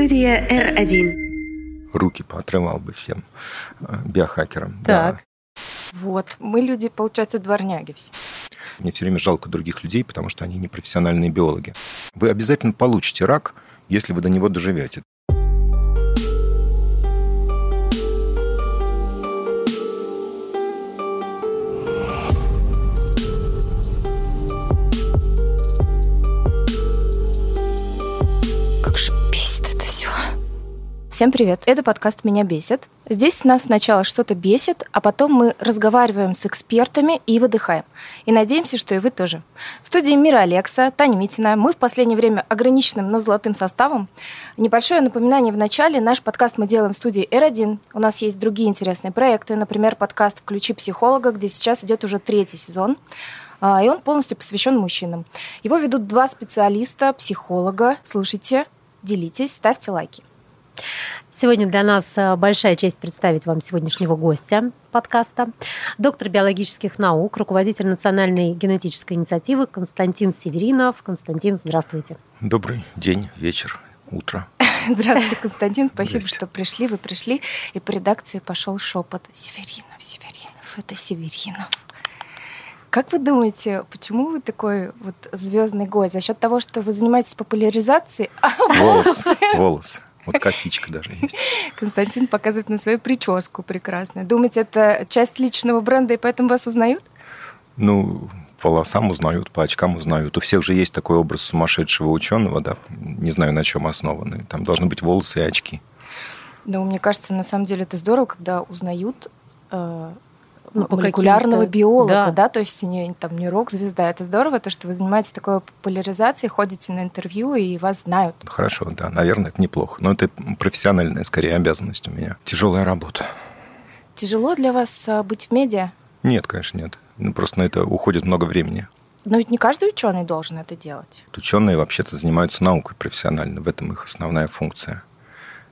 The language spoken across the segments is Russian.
Студия R1. Руки поотрывал бы всем э, биохакерам. Так. Да. Вот, мы люди, получается, дворняги все. Мне все время жалко других людей, потому что они не профессиональные биологи. Вы обязательно получите рак, если вы до него доживете. Всем привет, это подкаст «Меня бесит». Здесь нас сначала что-то бесит, а потом мы разговариваем с экспертами и выдыхаем. И надеемся, что и вы тоже. В студии Мира Алекса, Таня Митина. Мы в последнее время ограниченным, но золотым составом. Небольшое напоминание в начале. Наш подкаст мы делаем в студии R1. У нас есть другие интересные проекты. Например, подкаст «Включи психолога», где сейчас идет уже третий сезон. А, И он полностью посвящен мужчинам. Его ведут два специалиста, психолога. Слушайте, делитесь, ставьте лайки. Сегодня для нас э, большая честь представить вам сегодняшнего гостя подкаста. Доктор биологических наук, руководитель Национальной генетической инициативы Константин Северинов. Константин, здравствуйте. Добрый день, вечер, утро. Здравствуйте, Константин. Спасибо, Здрасте. что пришли. Вы пришли, и по редакции пошел шепот. Северинов, Северинов, это Северинов. Как вы думаете, почему вы такой вот звездный гость? За счет того, что вы занимаетесь популяризацией, а Волос, волос. Вот косичка даже есть. Константин показывает на свою прическу прекрасную. Думаете, это часть личного бренда, и поэтому вас узнают? Ну, по волосам узнают, по очкам узнают. У всех же есть такой образ сумасшедшего ученого, да, не знаю, на чем основанный. Там должны быть волосы и очки. Ну, мне кажется, на самом деле это здорово, когда узнают э, Ну, по молекулярного биолога, да. да. то есть не, там не рок-звезда. Это здорово, то, что вы занимаетесь такой популяризацией, ходите на интервью и вас знают. Хорошо, да, наверное, это неплохо. Но это профессиональная, скорее, обязанность у меня. Тяжелая работа. Тяжело для вас э, быть в медиа? Нет, конечно, нет. Ну, просто на это уходит много времени. Но ведь не каждый ученый должен это делать. Ученые вообще-то занимаются наукой профессионально, в этом их основная функция.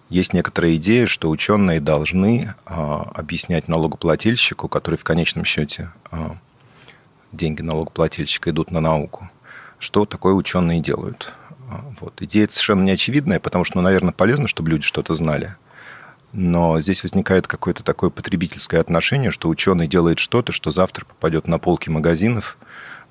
Есть некоторая идея, что ученые должны а, объяснять налогоплательщику, который в конечном счете а, деньги налогоплательщика идут на науку, что такое ученые делают. А, Вот. Идея совершенно неочевидная, потому что, ну, наверное, полезно, чтобы люди что-то знали. Но здесь возникает какое-то такое потребительское отношение, что ученый делает что-то, что завтра попадет на полки магазинов,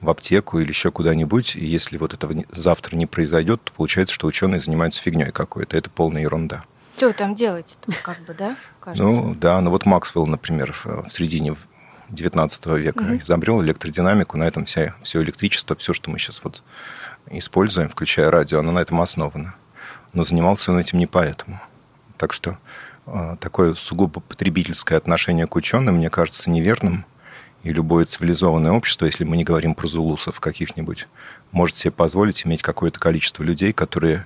в аптеку или еще куда-нибудь, и если вот этого не- завтра не произойдет, то получается, что ученые занимаются фигней какой-то. Это полная ерунда. Что вы там делаете? Как бы, да, кажется? Ну да, ну вот Максвелл, например, в в середине 19 века Мгм. изобрел электродинамику, на этом вся, все электричество, все, что мы сейчас вот используем, включая радио, оно на этом основано. Но занимался он этим не поэтому. Так что э, такое сугубо потребительское отношение к ученым, мне кажется, неверным. И любое цивилизованное общество, если мы не говорим про зулусов каких-нибудь, может себе позволить иметь какое-то количество людей, которые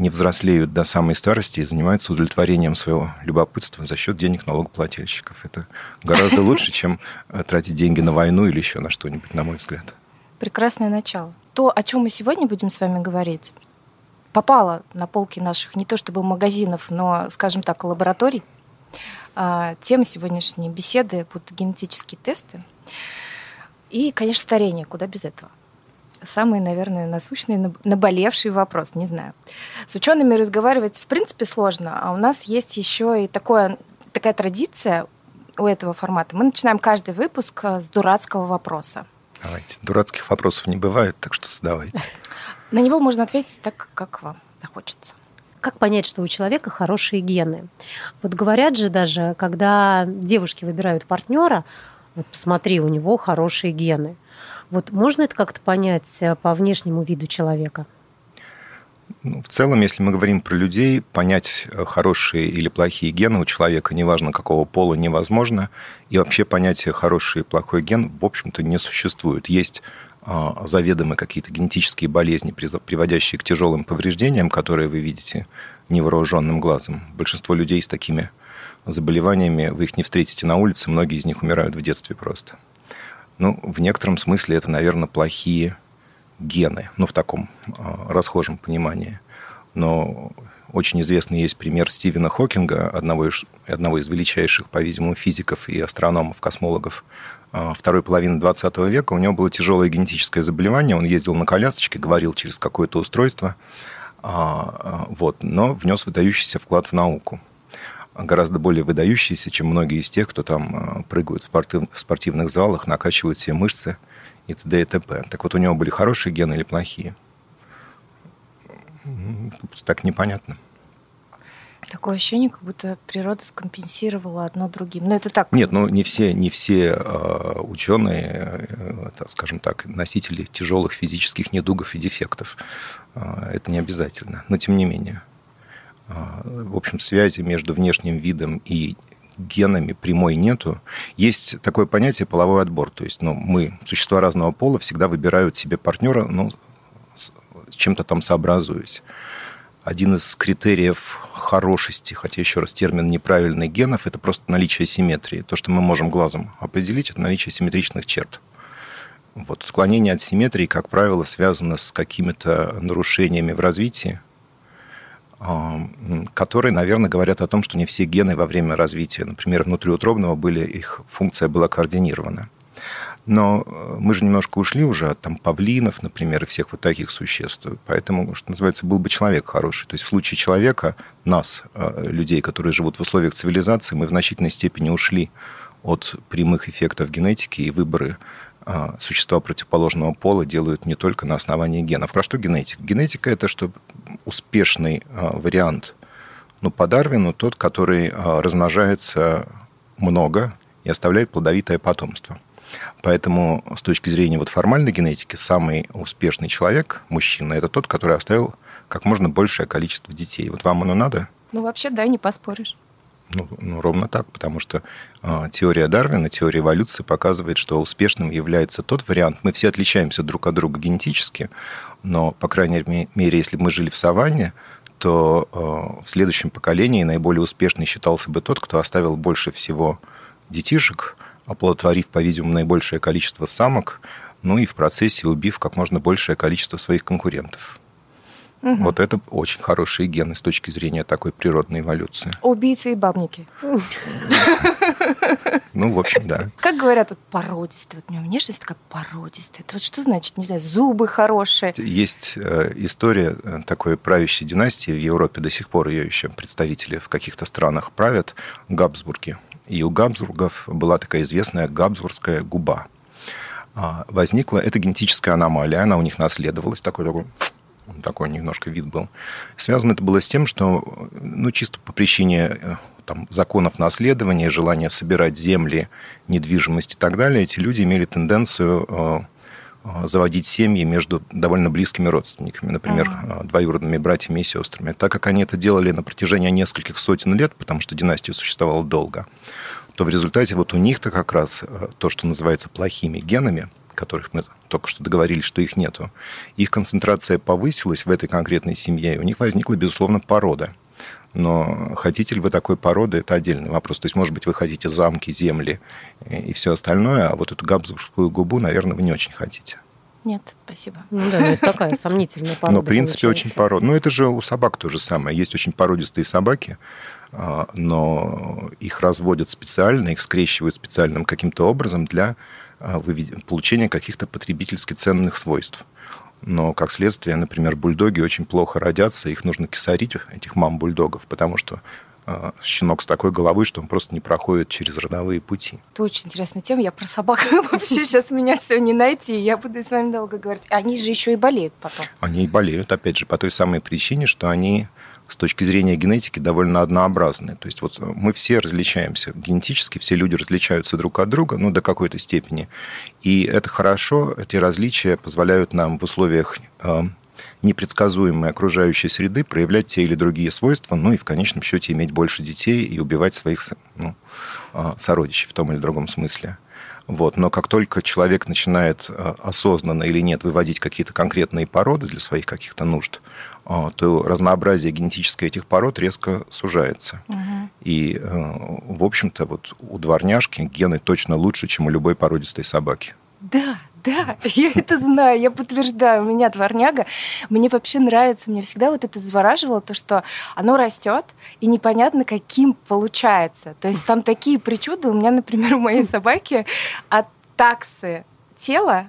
не взрослеют до самой старости и занимаются удовлетворением своего любопытства за счет денег налогоплательщиков. Это гораздо лучше, чем э, тратить деньги на войну или еще на что-нибудь, на мой взгляд. Прекрасное начало. То, о чем мы сегодня будем с вами говорить, попало на полки наших не то чтобы магазинов, но, скажем так, лабораторий. А, Тема сегодняшней беседы будут генетические тесты. И, конечно, старение. Куда без этого? Самый, наверное, насущный, наб- наболевший вопрос, не знаю. С учеными разговаривать, в принципе, сложно, а у нас есть еще и такое, такая традиция у этого формата. Мы начинаем каждый выпуск э, с дурацкого вопроса. Давайте. Дурацких вопросов не бывает, так что задавайте. На него можно ответить так, как вам захочется. Как понять, что у человека хорошие гены? Вот говорят же даже, когда девушки выбирают партнера, вот посмотри, у него хорошие гены. Вот можно это как-то понять э, по внешнему виду человека? Ну, в целом, если мы говорим про людей, понять э, хорошие или плохие гены у человека, неважно какого пола, невозможно. И вообще понятие хороший и плохой ген, в общем-то, не существует. Есть а, заведомые какие-то генетические болезни, приводящие к тяжелым повреждениям, которые вы видите невооруженным глазом. Большинство людей с такими заболеваниями вы их не встретите на улице, многие из них умирают в детстве просто. Ну, в некотором смысле это, наверное, плохие гены, ну, в таком а, расхожем понимании. Но очень известный есть пример Стивена Хокинга, одного из, одного из величайших, по-видимому, физиков и астрономов, космологов а, второй половины 20 века. У него было тяжелое генетическое заболевание, он ездил на колясочке, говорил через какое-то устройство, А, вот, но внес выдающийся вклад в науку гораздо более выдающийся, чем многие из тех, кто там прыгают в, спортив, в спортивных залах, накачивают все мышцы и т.д. и т.п. Так вот, у него были хорошие гены или плохие? Так непонятно. Такое ощущение, как будто природа скомпенсировала одно другим. Но это так. Нет, ну не все, не все э, ученые, э, скажем так, носители тяжелых физических недугов и дефектов. Э, это не обязательно. Но тем не менее. Э, в общем, связи между внешним видом и генами прямой нету. Есть такое понятие половой отбор. То есть ну, мы, существа разного пола, всегда выбирают себе партнера, ну, с чем-то там сообразуясь один из критериев хорошести, хотя еще раз термин неправильный генов, это просто наличие симметрии. То, что мы можем глазом определить, это наличие симметричных черт. Вот. Отклонение от симметрии, как правило, связано с какими-то нарушениями в развитии, а, которые, наверное, говорят о том, что не все гены во время развития, например, внутриутробного были, их функция была координирована. Но э, мы же немножко ушли уже от там, павлинов, например, и всех вот таких существ. Поэтому, что называется, был бы человек хороший. То есть в случае человека, нас, э, людей, которые живут в условиях цивилизации, мы в значительной степени ушли от прямых эффектов генетики и выборы существа противоположного пола делают не только на основании генов. Про что генетика? Генетика – это что успешный вариант ну, по Дарвину, тот, который размножается много и оставляет плодовитое потомство. Поэтому с точки зрения вот формальной генетики самый успешный человек, мужчина, это тот, который оставил как можно большее количество детей. Вот вам оно надо? Ну, вообще, да, не поспоришь. Ну, ну ровно так, потому что э, теория Дарвина, теория эволюции показывает, что успешным является тот вариант. Мы все отличаемся друг от друга генетически, но, по крайней мере, если бы мы жили в саванне, то э, в следующем поколении наиболее успешный считался бы тот, кто оставил больше всего детишек, оплодотворив, по-видимому, наибольшее количество самок, ну и в процессе убив как можно большее количество своих конкурентов. Угу. Вот это очень хорошие гены с точки зрения такой природной эволюции. Убийцы и бабники. Ну, в общем, да. Как говорят, вот породистый, вот у меня внешность такая породистая. Это вот что значит, не знаю, зубы хорошие? Есть э, история э, такой правящей династии в Европе, до сих пор ее еще представители в каких-то странах правят, Габсбурги. И у Габсбургов была такая известная габсбургская губа. А, возникла эта генетическая аномалия, она у них наследовалась, такой такой такой немножко вид был. Связано это было с тем, что, ну, чисто по причине э, там, законов наследования, желания собирать земли, недвижимость и так далее, эти люди имели тенденцию э, э, заводить семьи между довольно близкими родственниками, например, uh-huh. двоюродными братьями и сестрами. Так как они это делали на протяжении нескольких сотен лет, потому что династия существовала долго, то в результате вот у них-то как раз то, что называется плохими генами, которых мы только что договорились, что их нету, их концентрация повысилась в этой конкретной семье, и у них возникла, безусловно, порода. Но хотите ли вы такой породы, это отдельный вопрос. То есть, может быть, вы хотите замки, земли и все остальное, а вот эту габсбургскую губу, наверное, вы не очень хотите. Нет, спасибо. Ну да, это такая сомнительная порода. Но, в принципе, получается. очень порода. Ну, это же у собак то же самое. Есть очень породистые собаки, а, но их разводят специально, их скрещивают специальным каким-то образом для получения каких-то потребительски ценных свойств. Но, как следствие, например, бульдоги очень плохо родятся, их нужно кисарить, этих мам-бульдогов, потому что э, щенок с такой головой, что он просто не проходит через родовые пути. Это очень интересная тема. Я про собак вообще сейчас меня все не найти. Я буду с вами долго говорить. Они же еще и болеют потом. Они и болеют, опять же, по той самой причине, что они с точки зрения генетики довольно однообразны. То есть вот мы все различаемся генетически, все люди различаются друг от друга, ну, до какой-то степени. И это хорошо, эти различия позволяют нам в условиях э, непредсказуемой окружающей среды проявлять те или другие свойства, ну и в конечном счете иметь больше детей и убивать своих ну, э, сородичей в том или другом смысле. Вот. Но как только человек начинает э, осознанно или нет выводить какие-то конкретные породы для своих каких-то нужд, а, то разнообразие генетическое этих пород резко сужается. Угу. И, э, в общем-то, вот у дворняжки гены точно лучше, чем у любой породистой собаки. Да, да, я это знаю, я подтверждаю. У меня дворняга. Мне вообще нравится, мне всегда вот это завораживало, то, что оно растет, и непонятно, каким получается. То есть там такие причуды. У меня, например, у моей собаки от таксы тела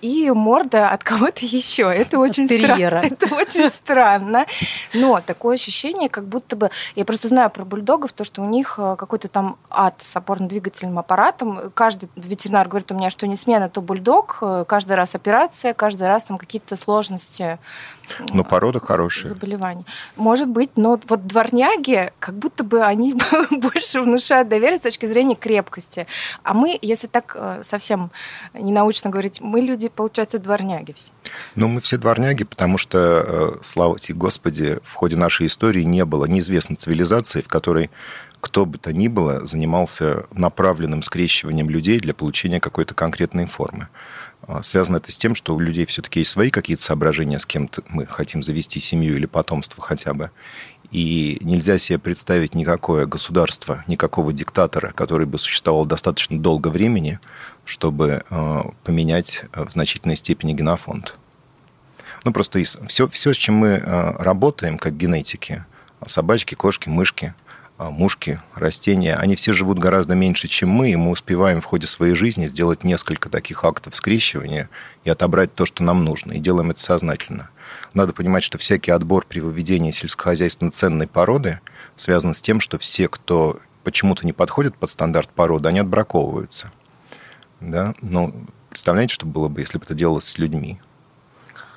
и морда от кого-то еще. Это очень странно. Это очень странно. Но такое ощущение, как будто бы... Я просто знаю про бульдогов, то, что у них э, какой-то там ад с опорно-двигательным аппаратом. Каждый ветеринар говорит у меня, что не смена, то бульдог. Э, каждый раз операция, каждый раз там какие-то сложности но порода хорошая. Заболевания. Может быть, но вот дворняги, как будто бы они больше внушают доверие с точки зрения крепкости. А мы, если так э, совсем ненаучно говорить, мы люди, получается, дворняги все. Ну, мы все дворняги, потому что, э, слава тебе Господи, в ходе нашей истории не было неизвестной цивилизации, в которой кто бы то ни было занимался направленным скрещиванием людей для получения какой-то конкретной формы. А, связано это с тем, что у людей все-таки есть свои какие-то соображения, с кем мы хотим завести семью или потомство хотя бы. И нельзя себе представить никакое государство, никакого диктатора, который бы существовал достаточно долго времени, чтобы а, поменять а, в значительной степени генофонд. Ну, просто все, все, с чем мы работаем, как генетики, собачки, кошки, мышки – мушки, растения, они все живут гораздо меньше, чем мы, и мы успеваем в ходе своей жизни сделать несколько таких актов скрещивания и отобрать то, что нам нужно, и делаем это сознательно. Надо понимать, что всякий отбор при выведении сельскохозяйственно ценной породы связан с тем, что все, кто почему-то не подходит под стандарт породы, они отбраковываются. Да? Ну, представляете, что было бы, если бы это делалось с людьми?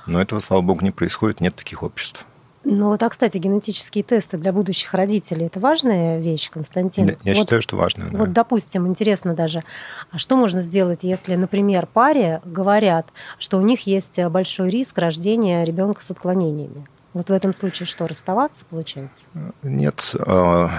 Но этого, слава богу, не происходит, нет таких обществ. Ну, вот, а, кстати, генетические тесты для будущих родителей – это важная вещь, Константин? Я, я вот, считаю, что важная. Да. Вот, допустим, интересно даже, а что можно сделать, если, например, паре говорят, что у них есть большой риск рождения ребенка с отклонениями? Вот в этом случае что, расставаться получается? Нет. А,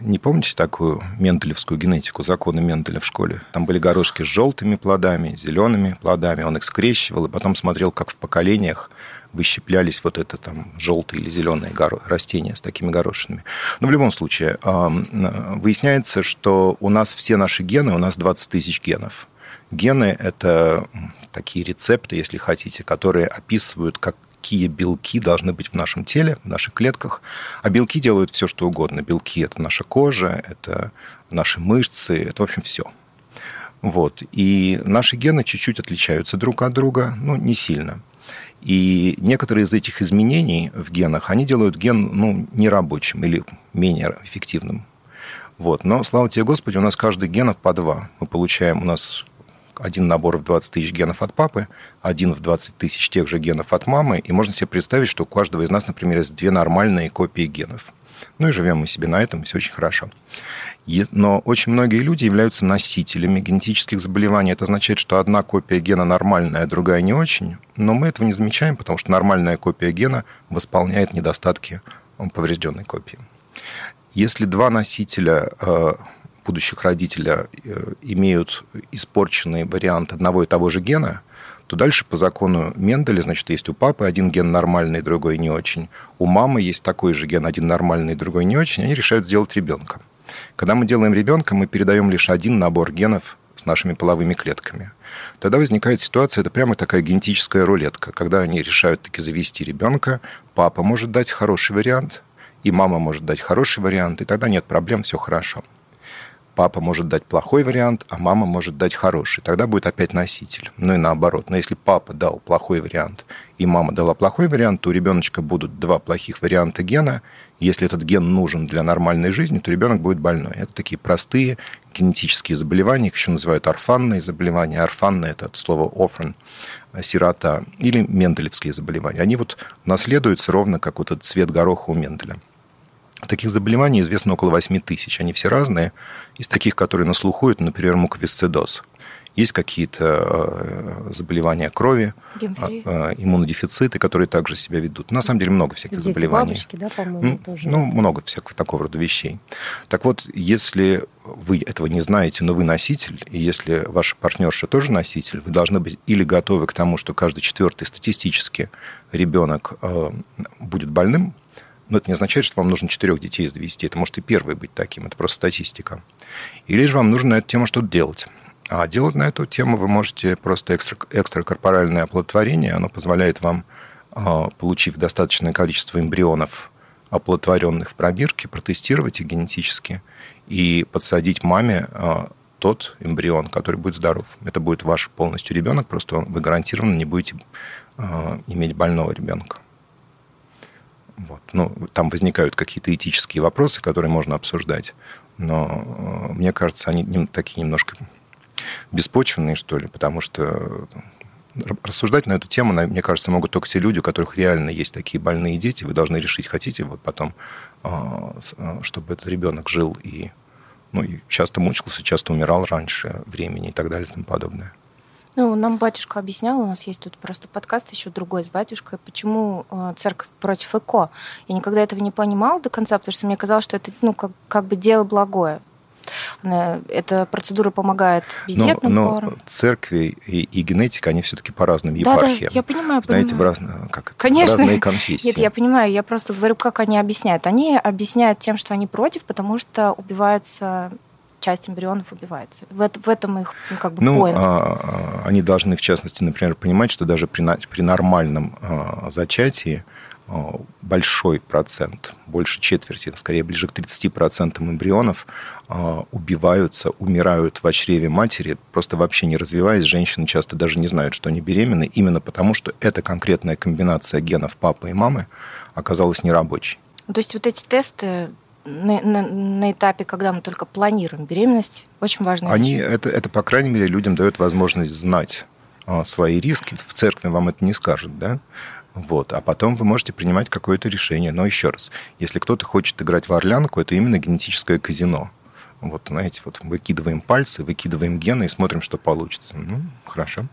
не помните такую менделевскую генетику, законы Менделя в школе? Там были горошки с желтыми плодами, зелеными плодами. Он их скрещивал и потом смотрел, как в поколениях выщеплялись вот это там желтые или зеленые растения с такими горошинами. Но в любом случае, выясняется, что у нас все наши гены, у нас 20 тысяч генов. Гены – это такие рецепты, если хотите, которые описывают, какие белки должны быть в нашем теле, в наших клетках. А белки делают все, что угодно. Белки – это наша кожа, это наши мышцы, это, в общем, все. Вот. И наши гены чуть-чуть отличаются друг от друга, ну, не сильно. И некоторые из этих изменений в генах, они делают ген ну, нерабочим или менее эффективным. Вот. Но, слава тебе, Господи, у нас каждый генов по два. Мы получаем, у нас один набор в 20 тысяч генов от папы, один в 20 тысяч тех же генов от мамы, и можно себе представить, что у каждого из нас, например, есть две нормальные копии генов. Ну и живем мы себе на этом, все очень хорошо. Но очень многие люди являются носителями генетических заболеваний. Это означает, что одна копия гена нормальная, а другая не очень. Но мы этого не замечаем, потому что нормальная копия гена восполняет недостатки поврежденной копии. Если два носителя э, будущих родителя э, имеют испорченный вариант одного и того же гена, то дальше по закону Менделя, значит, есть у папы один ген нормальный, другой не очень. У мамы есть такой же ген, один нормальный, другой не очень. Они решают сделать ребенка. Когда мы делаем ребенка, мы передаем лишь один набор генов с нашими половыми клетками. Тогда возникает ситуация, это прямо такая генетическая рулетка. Когда они решают таки завести ребенка, папа может дать хороший вариант, и мама может дать хороший вариант, и тогда нет проблем, все хорошо. Папа может дать плохой вариант, а мама может дать хороший. Тогда будет опять носитель. Ну и наоборот. Но если папа дал плохой вариант, и мама дала плохой вариант, то у ребеночка будут два плохих варианта гена, если этот ген нужен для нормальной жизни, то ребенок будет больной. Это такие простые генетические заболевания, их еще называют орфанные заболевания. Орфанные – это от слова orphan, сирота, или менделевские заболевания. Они вот наследуются ровно как вот этот цвет гороха у Менделя. Таких заболеваний известно около 8 тысяч. Они все разные. Из таких, которые на слуху, это, например, муковисцидоз. Есть какие-то э, заболевания крови, Гемфилия. А, иммунодефициты, которые также себя ведут. На самом деле много всяких Дети, заболеваний. Бабочки, да, по-моему, тоже. Ну, много всякого такого рода вещей. Так вот, если вы этого не знаете, но вы носитель, и если ваша партнерша тоже носитель, вы должны быть или готовы к тому, что каждый четвертый статистически ребенок э, будет больным, но это не означает, что вам нужно четырех детей завести. Это может и первый быть таким, это просто статистика. Или же вам нужно на эту тему что-то делать. А делать на эту тему вы можете просто экстра, экстракорпоральное оплодотворение. Оно позволяет вам, а, получив достаточное количество эмбрионов, оплодотворенных в пробирке, протестировать их генетически и подсадить маме а, тот эмбрион, который будет здоров. Это будет ваш полностью ребенок, просто вы гарантированно не будете э, иметь больного ребенка. Вот. Ну, там возникают какие-то этические вопросы, которые можно обсуждать, но э, мне кажется, они такие немножко беспочвенные, что ли, потому что рассуждать на эту тему, мне кажется, могут только те люди, у которых реально есть такие больные дети. Вы должны решить, хотите вот потом, а, чтобы этот ребенок жил и, ну, и часто мучился, часто умирал раньше времени и так далее и тому подобное. Ну, нам батюшка объяснял, у нас есть тут просто подкаст еще другой с батюшкой, почему э, церковь против ЭКО. Я никогда этого не понимала до конца, потому что мне казалось, что это ну, как, как бы дело благое. Эта процедура помогает бездетным но, но парам. церкви и, и генетика, они все-таки по разным епархиям. Да, да, я понимаю, Знаете, понимаю. В разные, как Конечно. разные конфессии. Нет, я понимаю, я просто говорю, как они объясняют. Они объясняют тем, что они против, потому что убивается часть эмбрионов убивается. В, в этом их ну, как бы ну, point. А, они должны, в частности, например, понимать, что даже при, при нормальном а, зачатии а, большой процент, больше четверти, скорее ближе к 30% эмбрионов а, убиваются, умирают в чреве матери, просто вообще не развиваясь. Женщины часто даже не знают, что они беременны, именно потому, что эта конкретная комбинация генов папы и мамы оказалась нерабочей. То есть вот эти тесты на, на, на этапе, когда мы только планируем беременность, очень важно. Они, это, это, по крайней мере, людям дает возможность знать а, свои риски. В церкви вам это не скажут, да? Вот. А потом вы можете принимать какое-то решение. Но еще раз, если кто-то хочет играть в орлянку, это именно генетическое казино. Вот, знаете, вот выкидываем пальцы, выкидываем гены и смотрим, что получится. Ну, хорошо.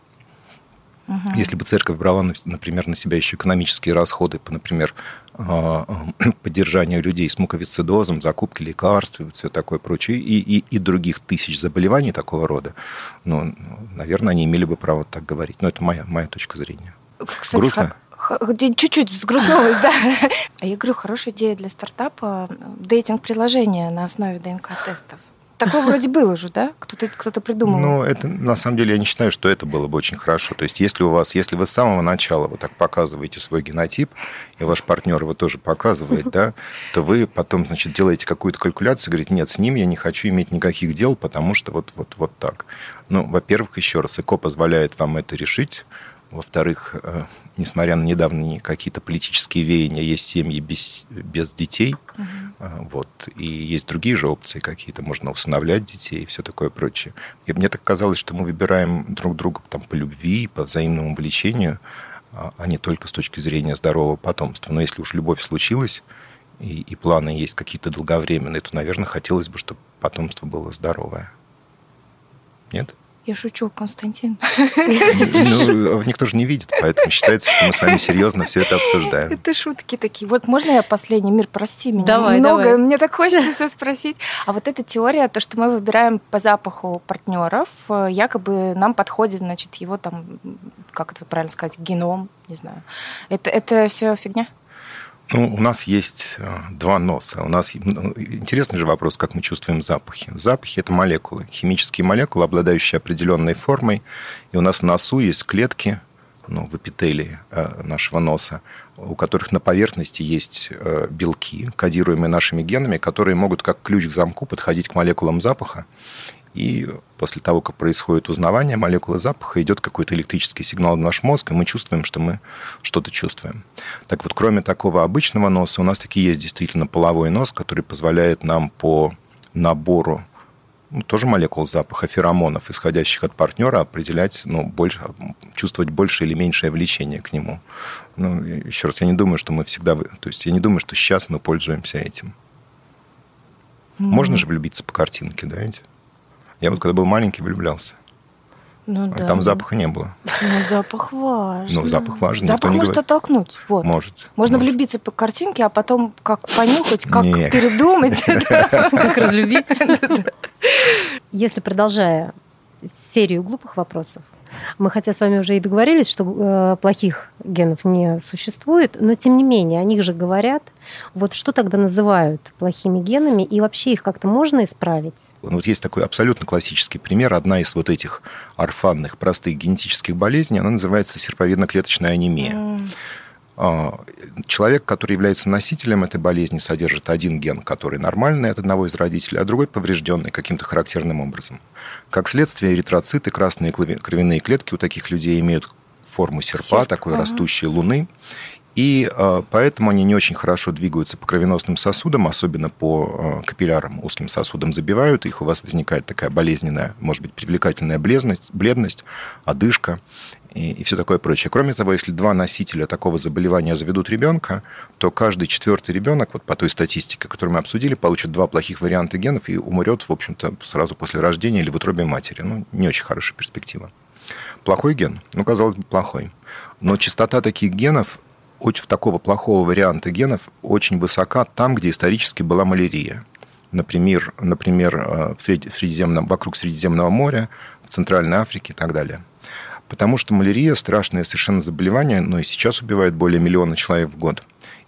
Угу. Если бы церковь брала, например, на себя еще экономические расходы, по, например, поддержанию людей с муковисцидозом, закупки лекарств и все такое прочее, и, и, и других тысяч заболеваний такого рода, ну, наверное, они имели бы право так говорить. Но это моя, моя точка зрения. Кстати, Грустно? Чуть-чуть взгрустнулась, да. А я говорю, хорошая идея для стартапа – дейтинг-приложение на основе ДНК-тестов. Такое вроде было уже, да? Кто-то кто придумал. Ну, это на самом деле я не считаю, что это было бы очень хорошо. То есть, если у вас, если вы с самого начала вот так показываете свой генотип, и ваш партнер его тоже показывает, да, то вы потом, значит, делаете какую-то калькуляцию, говорите, нет, с ним я не хочу иметь никаких дел, потому что вот, вот, вот так. Ну, во-первых, еще раз, ЭКО позволяет вам это решить. Во-вторых, э, несмотря на недавние какие-то политические веяния, есть семьи без, без детей. Угу. Вот. И есть другие же опции какие-то. Можно усыновлять детей и все такое прочее. И мне так казалось, что мы выбираем друг друга там, по любви, по взаимному влечению, а, а не только с точки зрения здорового потомства. Но если уж любовь случилась, и, и планы есть какие-то долговременные, то, наверное, хотелось бы, чтобы потомство было здоровое. Нет? Я шучу, Константин. Ну, никто же не видит, поэтому считается, что мы с вами серьезно все это обсуждаем. Это шутки такие. Вот можно я последний мир, прости меня. Давай, Много, давай. мне так хочется все спросить. А вот эта теория, то, что мы выбираем по запаху партнеров, э, якобы нам подходит, значит, его там, как это правильно сказать, геном, не знаю. Это, это все фигня? Ну, у нас есть э, два носа. У нас ну, интересный же вопрос, как мы чувствуем запахи. Запахи – это молекулы, химические молекулы, обладающие определенной формой. И у нас в носу есть клетки, ну, в эпителии э, нашего носа, у которых на поверхности есть э, белки, кодируемые нашими генами, которые могут как ключ к замку подходить к молекулам запаха и после того, как происходит узнавание молекулы запаха, идет какой-то электрический сигнал в наш мозг, и мы чувствуем, что мы что-то чувствуем. Так вот, кроме такого обычного носа, у нас таки есть действительно половой нос, который позволяет нам по набору ну, тоже молекул запаха, феромонов, исходящих от партнера, определять, ну, больше, чувствовать больше или меньшее влечение к нему. Ну, еще раз, я не думаю, что мы всегда... То есть я не думаю, что сейчас мы пользуемся этим. Mm-hmm. Можно же влюбиться по картинке, да, ведь? Я вот когда был маленький, влюблялся. Ну, а да. там запаха не было. Ну, запах важен. Ну, запах важен. Запах может говорит. оттолкнуть. Вот. Может. Можно может. влюбиться по картинке, а потом как понюхать, как Нет. передумать. Как разлюбить. Если продолжая серию глупых вопросов, мы хотя с вами уже и договорились, что э, плохих генов не существует, но тем не менее, о них же говорят. Вот что тогда называют плохими генами, и вообще их как-то можно исправить? Ну, вот есть такой абсолютно классический пример. Одна из вот этих орфанных простых генетических болезней, она называется серповидно-клеточная анемия. М. А, человек, который является носителем этой болезни, содержит один ген, который нормальный от одного из родителей, а другой поврежденный каким-то характерным образом. Как следствие, эритроциты, красные кровяные клетки у таких людей имеют форму серпа, Серп, такой ага. растущей луны. И э, поэтому они не очень хорошо двигаются по кровеносным сосудам, особенно по э, капиллярам, узким сосудам забивают, их у вас возникает такая болезненная, может быть, привлекательная бледность, бледность одышка и, и все такое прочее. Кроме того, если два носителя такого заболевания заведут ребенка, то каждый четвертый ребенок, вот по той статистике, которую мы обсудили, получит два плохих варианта генов и умрет, в общем-то, сразу после рождения или в утробе матери. Ну, не очень хорошая перспектива. Плохой ген? Ну, казалось бы, плохой. Но частота таких генов очень такого плохого варианта генов очень высока там, где исторически была малярия. Например, например э, в Средиземном, вокруг Средиземного моря, в Центральной Африке и так далее. Потому что малярия – страшное совершенно заболевание, но и сейчас убивает более миллиона человек в год.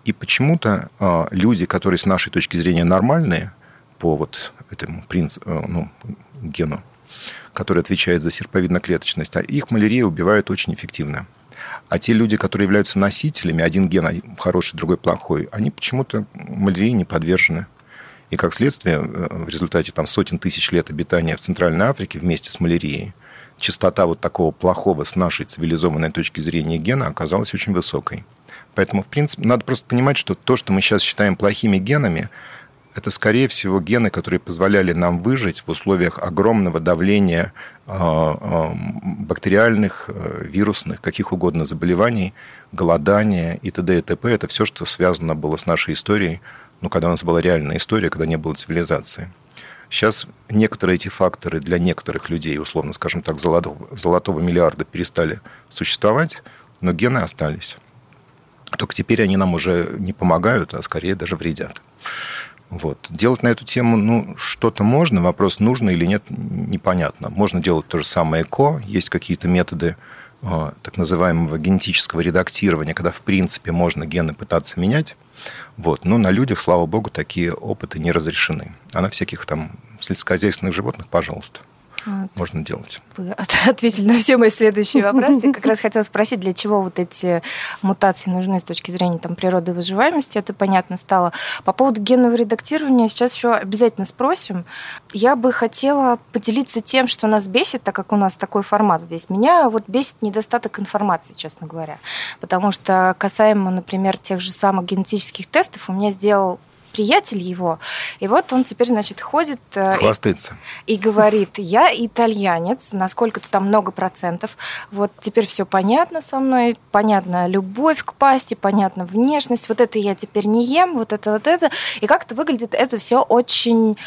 И почему-то э, люди, которые с нашей точки зрения нормальные, по вот этому принципу, э, ну, гену, который отвечает за серповидно-клеточность, а их малярия убивает очень эффективно. А те люди, которые являются носителями, один ген хороший, другой плохой, они почему-то малярии не подвержены. И как следствие, э, в результате там, сотен тысяч лет обитания в Центральной Африке вместе с малярией, частота вот такого плохого с нашей цивилизованной точки зрения гена оказалась очень высокой. Поэтому, в принципе, надо просто понимать, что то, что мы сейчас считаем плохими генами, это, скорее всего, гены, которые позволяли нам выжить в условиях огромного давления а, а, бактериальных, э, вирусных, каких угодно заболеваний, голодания и т.д. и т.п. Это все, что связано было с нашей историей, ну, когда у нас была реальная история, когда не было цивилизации. Сейчас некоторые эти факторы для некоторых людей, условно скажем так, золотого, золотого миллиарда перестали существовать, но гены остались. Только теперь они нам уже не помогают, а скорее даже вредят. Вот. Делать на эту тему ну, что-то можно, вопрос, нужно или нет, непонятно. Можно делать то же самое ЭКО, есть какие-то методы э, так называемого генетического редактирования, когда, в принципе, можно гены пытаться менять. Вот. Но на людях, слава богу, такие опыты не разрешены. А на всяких там сельскохозяйственных животных, пожалуйста. Вот. можно делать. Вы ответили на все мои следующие вопросы. Я как раз хотела спросить, для чего вот эти мутации нужны с точки зрения там, природы выживаемости. Это понятно стало. По поводу генного редактирования сейчас еще обязательно спросим. Я бы хотела поделиться тем, что нас бесит, так как у нас такой формат здесь. Меня вот бесит недостаток информации, честно говоря. Потому что касаемо, например, тех же самых генетических тестов, у меня сделал приятель его. И вот он теперь, значит, ходит... Э, Хвастается. И, и говорит, я итальянец, насколько-то там много процентов. Вот теперь все понятно со мной, понятна любовь к пасти, понятна внешность. Вот это я теперь не ем, вот это, вот это. И как-то выглядит это все очень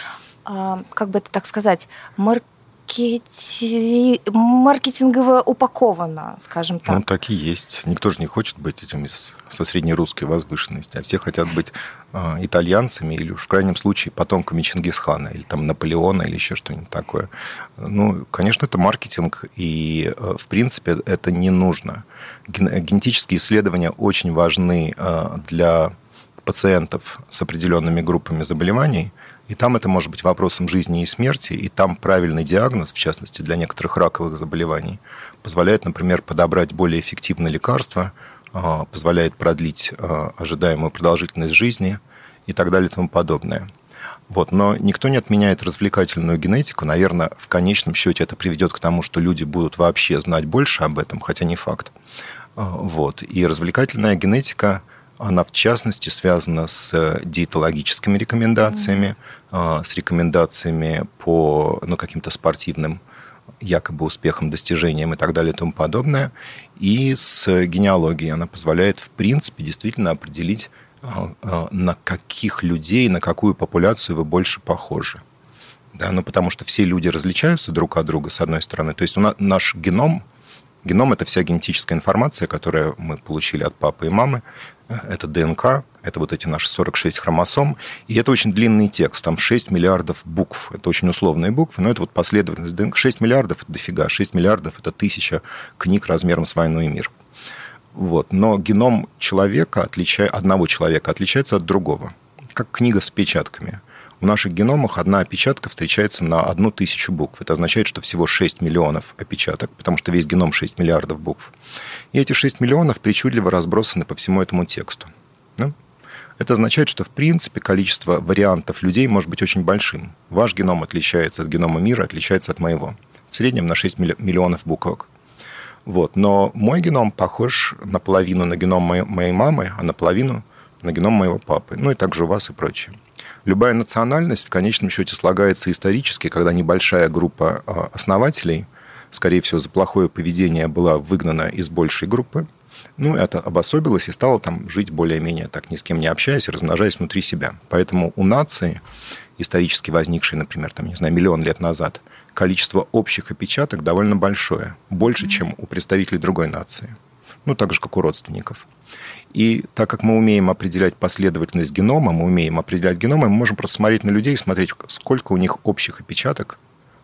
а, как бы это так сказать, марк маркети... маркетингово упаковано, скажем так. Ну, так и есть. Никто же не хочет быть этим со среднерусской возвышенности, а все хотят быть э, итальянцами или в крайнем случае потомками Чингисхана или там Наполеона или еще что-нибудь такое. Ну, конечно, это маркетинг, и э, в принципе это не нужно. Генетические исследования очень важны э, для пациентов с определенными группами заболеваний – и там это может быть вопросом жизни и смерти, и там правильный диагноз, в частности, для некоторых раковых заболеваний, позволяет, например, подобрать более эффективное лекарство, а, позволяет продлить а, ожидаемую продолжительность жизни и так далее и тому подобное. Вот. Но никто не отменяет развлекательную генетику. Наверное, в конечном счете это приведет к тому, что люди будут вообще знать больше об этом, хотя не факт. А, вот. И развлекательная генетика – она, в частности, связана с э, диетологическими рекомендациями, mm-hmm. с рекомендациями по ну, каким-то спортивным якобы успехам, достижениям и так далее и тому подобное. И с генеалогией она позволяет, в принципе, действительно определить, а, на каких людей, на какую популяцию вы больше похожи. Да, ну, потому что все люди различаются друг от друга, с одной стороны. То есть у нас, наш геном, геном – это вся генетическая информация, которую мы получили от папы и мамы, это ДНК, это вот эти наши 46 хромосом, и это очень длинный текст, там 6 миллиардов букв, это очень условные буквы, но это вот последовательность ДНК. 6 миллиардов – это дофига, 6 миллиардов – это тысяча книг размером с «Войну и мир». Вот. Но геном человека, отличая, одного человека, отличается от другого, как книга с печатками. В наших геномах одна опечатка встречается на одну тысячу букв. Это означает, что всего 6 миллионов опечаток, потому что весь геном 6 миллиардов букв. И эти 6 миллионов причудливо разбросаны по всему этому тексту. Да? Это означает, что в принципе количество вариантов людей может быть очень большим. Ваш геном отличается от генома мира, отличается от моего. В среднем на 6 миллионов буквок. Вот. Но мой геном похож наполовину на геном моей, мамы, а наполовину на геном моего папы. Ну и также у вас и прочее. Любая национальность в конечном счете слагается исторически, когда небольшая группа а, основателей, скорее всего, за плохое поведение была выгнана из большей группы, ну, это обособилось и стало там жить более-менее так, ни с кем не общаясь, размножаясь внутри себя. Поэтому у нации, исторически возникшей, например, там, не знаю, миллион лет назад, количество общих опечаток довольно большое, больше, чем у представителей другой нации. Ну, так же, как у родственников. И так как мы умеем определять последовательность генома, мы умеем определять геномы, мы можем просто смотреть на людей и смотреть, сколько у них общих опечаток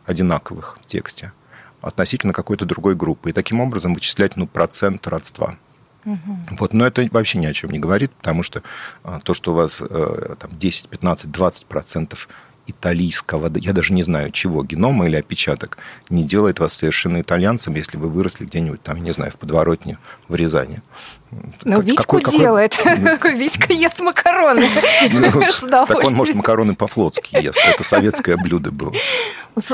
одинаковых в тексте относительно какой-то другой группы. И таким образом вычислять ну, процент родства. Угу. Вот, но это вообще ни о чем не говорит, потому что а, то, что у вас э, там, 10, 15, 20 процентов италийского, я даже не знаю чего, генома или опечаток, не делает вас совершенно итальянцем, если вы выросли где-нибудь там, не знаю, в подворотне в Рязани. Ну, как, Витьку какой, делает. Какой... Витька ест макароны ну, Так он, может, макароны по-флотски ест. Это советское блюдо было.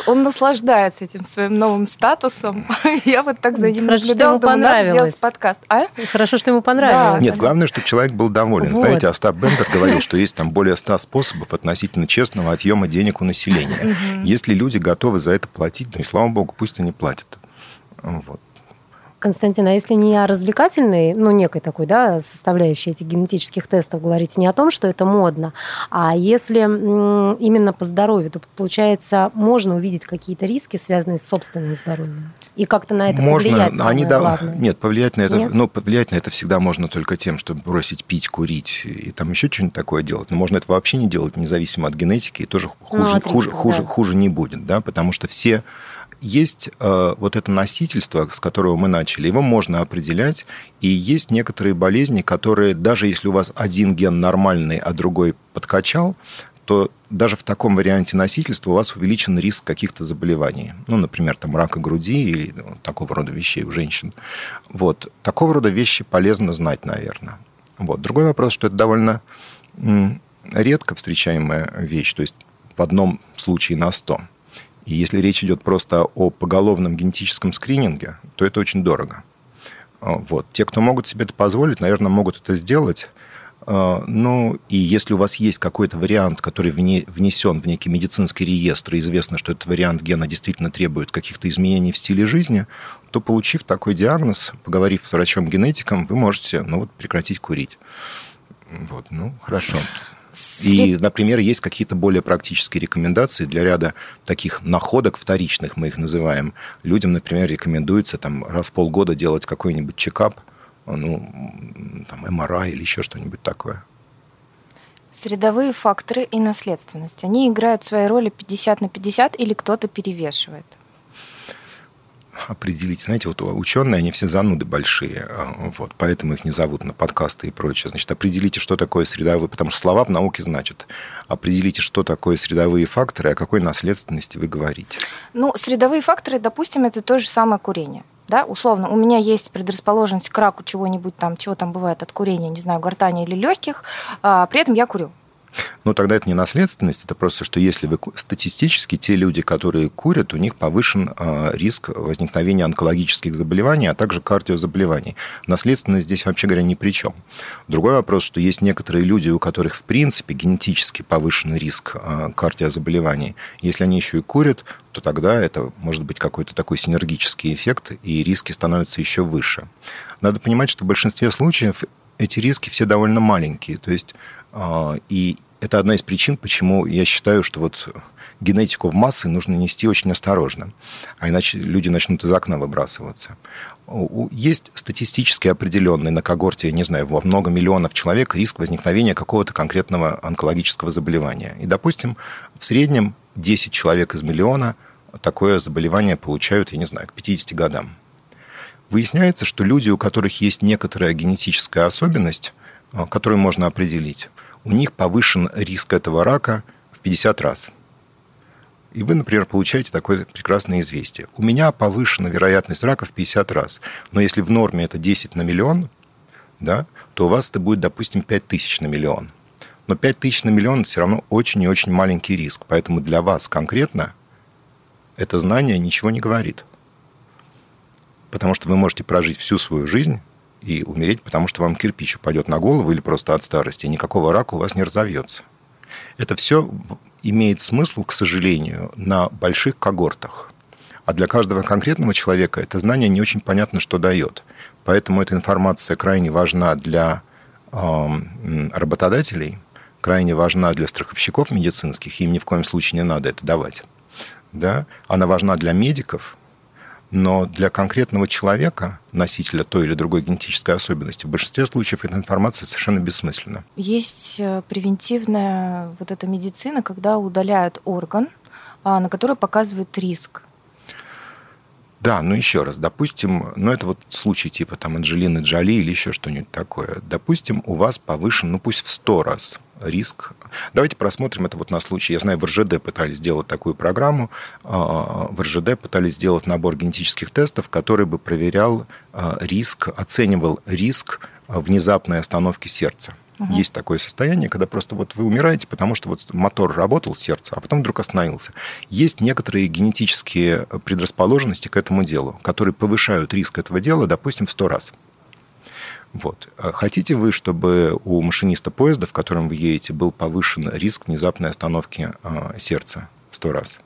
Он наслаждается этим своим новым статусом. Я вот так за ним наблюдала, думаю, надо сделать подкаст. А? Хорошо, что ему понравилось. Нет, главное, что человек был доволен. Знаете, Остап Бендер говорил, что есть там более ста способов относительно честного отъема денег у населения. Если люди готовы за это платить, ну и слава богу, пусть они платят. Вот. Константин, а если не о развлекательной, ну, некой такой, да, составляющей этих генетических тестов говорить, не о том, что это модно, а если именно по здоровью, то, получается, можно увидеть какие-то риски, связанные с собственным здоровьем? И как-то на это можно, повлиять? Они, да, нет, повлиять на это, нет? ну, повлиять на это всегда можно только тем, чтобы бросить пить, курить и там еще что-нибудь такое делать. Но можно это вообще не делать, независимо от генетики, и тоже хуже, ну, отлично, хуже, да. хуже, хуже не будет, да, потому что все есть э, вот это носительство, с которого мы начали, его можно определять, и есть некоторые болезни, которые, даже если у вас один ген нормальный, а другой подкачал, то даже в таком варианте носительства у вас увеличен риск каких-то заболеваний. Ну, например, там рака груди или ну, такого рода вещей у женщин. Вот. Такого рода вещи полезно знать, наверное. Вот. Другой вопрос, что это довольно редко встречаемая вещь, то есть в одном случае на сто. И если речь идет просто о поголовном генетическом скрининге, то это очень дорого. А, вот. Те, кто могут себе это позволить, наверное, могут это сделать. А, ну, и если у вас есть какой-то вариант, который внесен в некий медицинский реестр, и известно, что этот вариант гена действительно требует каких-то изменений в стиле жизни, то, получив такой диагноз, поговорив с врачом-генетиком, вы можете ну, вот, прекратить курить. Вот, ну, хорошо. И, например, есть какие-то более практические рекомендации для ряда таких находок вторичных, мы их называем. Людям, например, рекомендуется там, раз в полгода делать какой-нибудь чекап, ну, там, МРА или еще что-нибудь такое. Средовые факторы и наследственность, они играют свои роли 50 на 50 или кто-то перевешивает? Определить. Знаете, вот ученые, они все зануды большие, а, вот, поэтому их не зовут на подкасты и прочее. Значит, определите, что такое средовые, потому что слова в науке значат. Определите, что такое средовые факторы, о какой наследственности вы говорите. Ну, средовые факторы, допустим, это то же самое курение. Да, условно, у меня есть предрасположенность к раку чего-нибудь там, чего там бывает от курения, не знаю, гортани или легких, а при этом я курю. Ну, тогда это не наследственность, это просто, что если вы статистически те люди, которые курят, у них повышен э, риск возникновения онкологических заболеваний, а также кардиозаболеваний. Наследственность здесь, вообще говоря, ни при чем. Другой вопрос, что есть некоторые люди, у которых, в принципе, генетически повышен риск э, кардиозаболеваний. Если они еще и курят, то тогда это может быть какой-то такой синергический эффект, и риски становятся еще выше. Надо понимать, что в большинстве случаев эти риски все довольно маленькие. То есть и это одна из причин, почему я считаю, что вот генетику в массы нужно нести очень осторожно, а иначе люди начнут из окна выбрасываться. Есть статистически определенный на когорте, не знаю, во много миллионов человек риск возникновения какого-то конкретного онкологического заболевания. И, допустим, в среднем 10 человек из миллиона такое заболевание получают, я не знаю, к 50 годам. Выясняется, что люди, у которых есть некоторая генетическая особенность, которую можно определить, у них повышен риск этого рака в 50 раз. И вы, например, получаете такое прекрасное известие. У меня повышена вероятность рака в 50 раз. Но если в норме это 10 на миллион, да, то у вас это будет, допустим, 5 тысяч на миллион. Но 5 тысяч на миллион – все равно очень и очень маленький риск. Поэтому для вас конкретно это знание ничего не говорит. Потому что вы можете прожить всю свою жизнь и умереть, потому что вам кирпич упадет на голову или просто от старости, и никакого рака у вас не разовьется. Это все имеет смысл, к сожалению, на больших когортах. А для каждого конкретного человека это знание не очень понятно, что дает. Поэтому эта информация крайне важна для э, работодателей, крайне важна для страховщиков медицинских, им ни в коем случае не надо это давать. Да? Она важна для медиков, но для конкретного человека, носителя той или другой генетической особенности, в большинстве случаев эта информация совершенно бессмысленна. Есть э, превентивная вот эта медицина, когда удаляют орган, а, на который показывают риск. Да, ну еще раз, допустим, ну это вот случай типа там Анджелины Джоли или еще что-нибудь такое. Допустим, у вас повышен, ну пусть в 100 раз риск. Давайте просмотрим это вот на случай. Я знаю, в РЖД пытались сделать такую программу. А, в РЖД пытались сделать набор генетических тестов, который бы проверял а, риск, оценивал риск а, внезапной остановки сердца. Угу. Есть такое состояние, когда просто вот вы умираете, потому что вот мотор работал, сердце, а потом вдруг остановился. Есть некоторые генетические предрасположенности к этому делу, которые повышают риск этого дела, допустим, в 100 раз. Вот. А хотите вы, чтобы у машиниста поезда, в котором вы едете, был повышен риск внезапной остановки э, сердца в сто раз?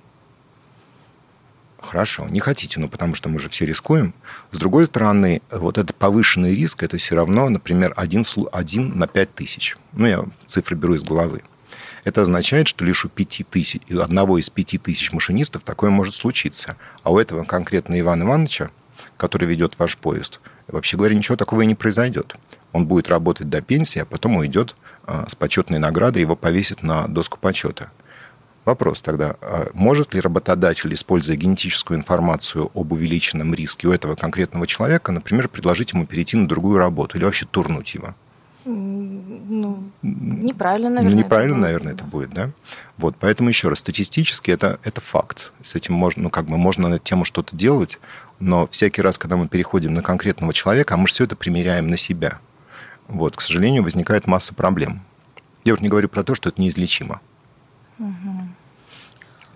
Хорошо, не хотите, ну потому что мы же все рискуем. С другой стороны, вот этот повышенный риск, это все равно, например, один, один на пять тысяч. Ну, я цифры беру из головы. Это означает, что лишь у пяти тысяч, одного из пяти тысяч машинистов такое может случиться. А у этого конкретно Ивана Ивановича, который ведет ваш поезд, вообще говоря, ничего такого и не произойдет. Он будет работать до пенсии, а потом уйдет а, с почетной наградой, его повесят на доску почета. Вопрос тогда, а может ли работодатель, используя генетическую информацию об увеличенном риске у этого конкретного человека, например, предложить ему перейти на другую работу или вообще турнуть его? Ну, неправильно, наверное. Неправильно, это наверное, это будет, да? Вот, поэтому еще раз, статистически это, это факт. С этим можно, ну, как бы можно на эту тему что-то делать, но всякий раз, когда мы переходим на конкретного человека, а мы же все это примеряем на себя. Вот, к сожалению, возникает масса проблем. Я уже не говорю про то, что это неизлечимо. Угу.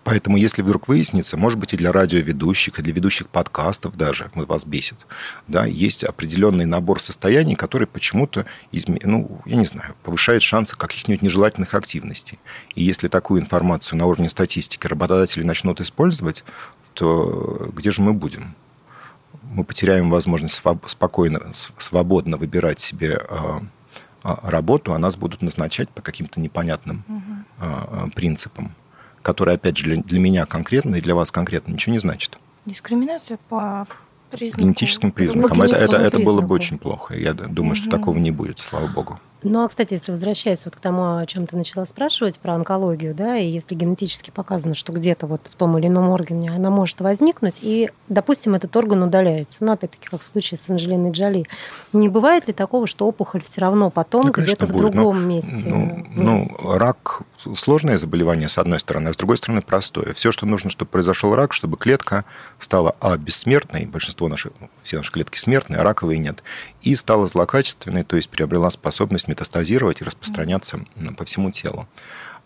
Поэтому, если вдруг выяснится, может быть, и для радиоведущих, и для ведущих подкастов даже, вот вас бесит, да, есть определенный набор состояний, который почему-то, ну, я не знаю, повышает шансы каких-нибудь нежелательных активностей. И если такую информацию на уровне статистики работодатели начнут использовать, то где же мы будем? Мы потеряем возможность спокойно, свободно выбирать себе а, а, работу, а нас будут назначать по каким-то непонятным угу. принципам которая, опять же, для, для меня конкретно и для вас конкретно ничего не значит. Дискриминация по признаку. Генетическим признакам. Это, это, это было бы очень плохо. Я думаю, угу. что такого не будет, слава богу. Ну, а, кстати, если возвращаясь вот к тому, о чем ты начала спрашивать, про онкологию, да, и если генетически показано, что где-то вот в том или ином органе она может возникнуть, и, допустим, этот орган удаляется, ну, опять-таки, как в случае с Анджелиной Джоли, не бывает ли такого, что опухоль все равно потом ну, где-то в другом но, месте ну, ну, рак сложное заболевание, с одной стороны, а с другой стороны, простое. Все, что нужно, чтобы произошел рак, чтобы клетка стала, а, бессмертной, большинство наших, ну, все наши клетки смертные, а раковые нет, и стала злокачественной, то есть приобрела способность метастазировать и распространяться по всему телу.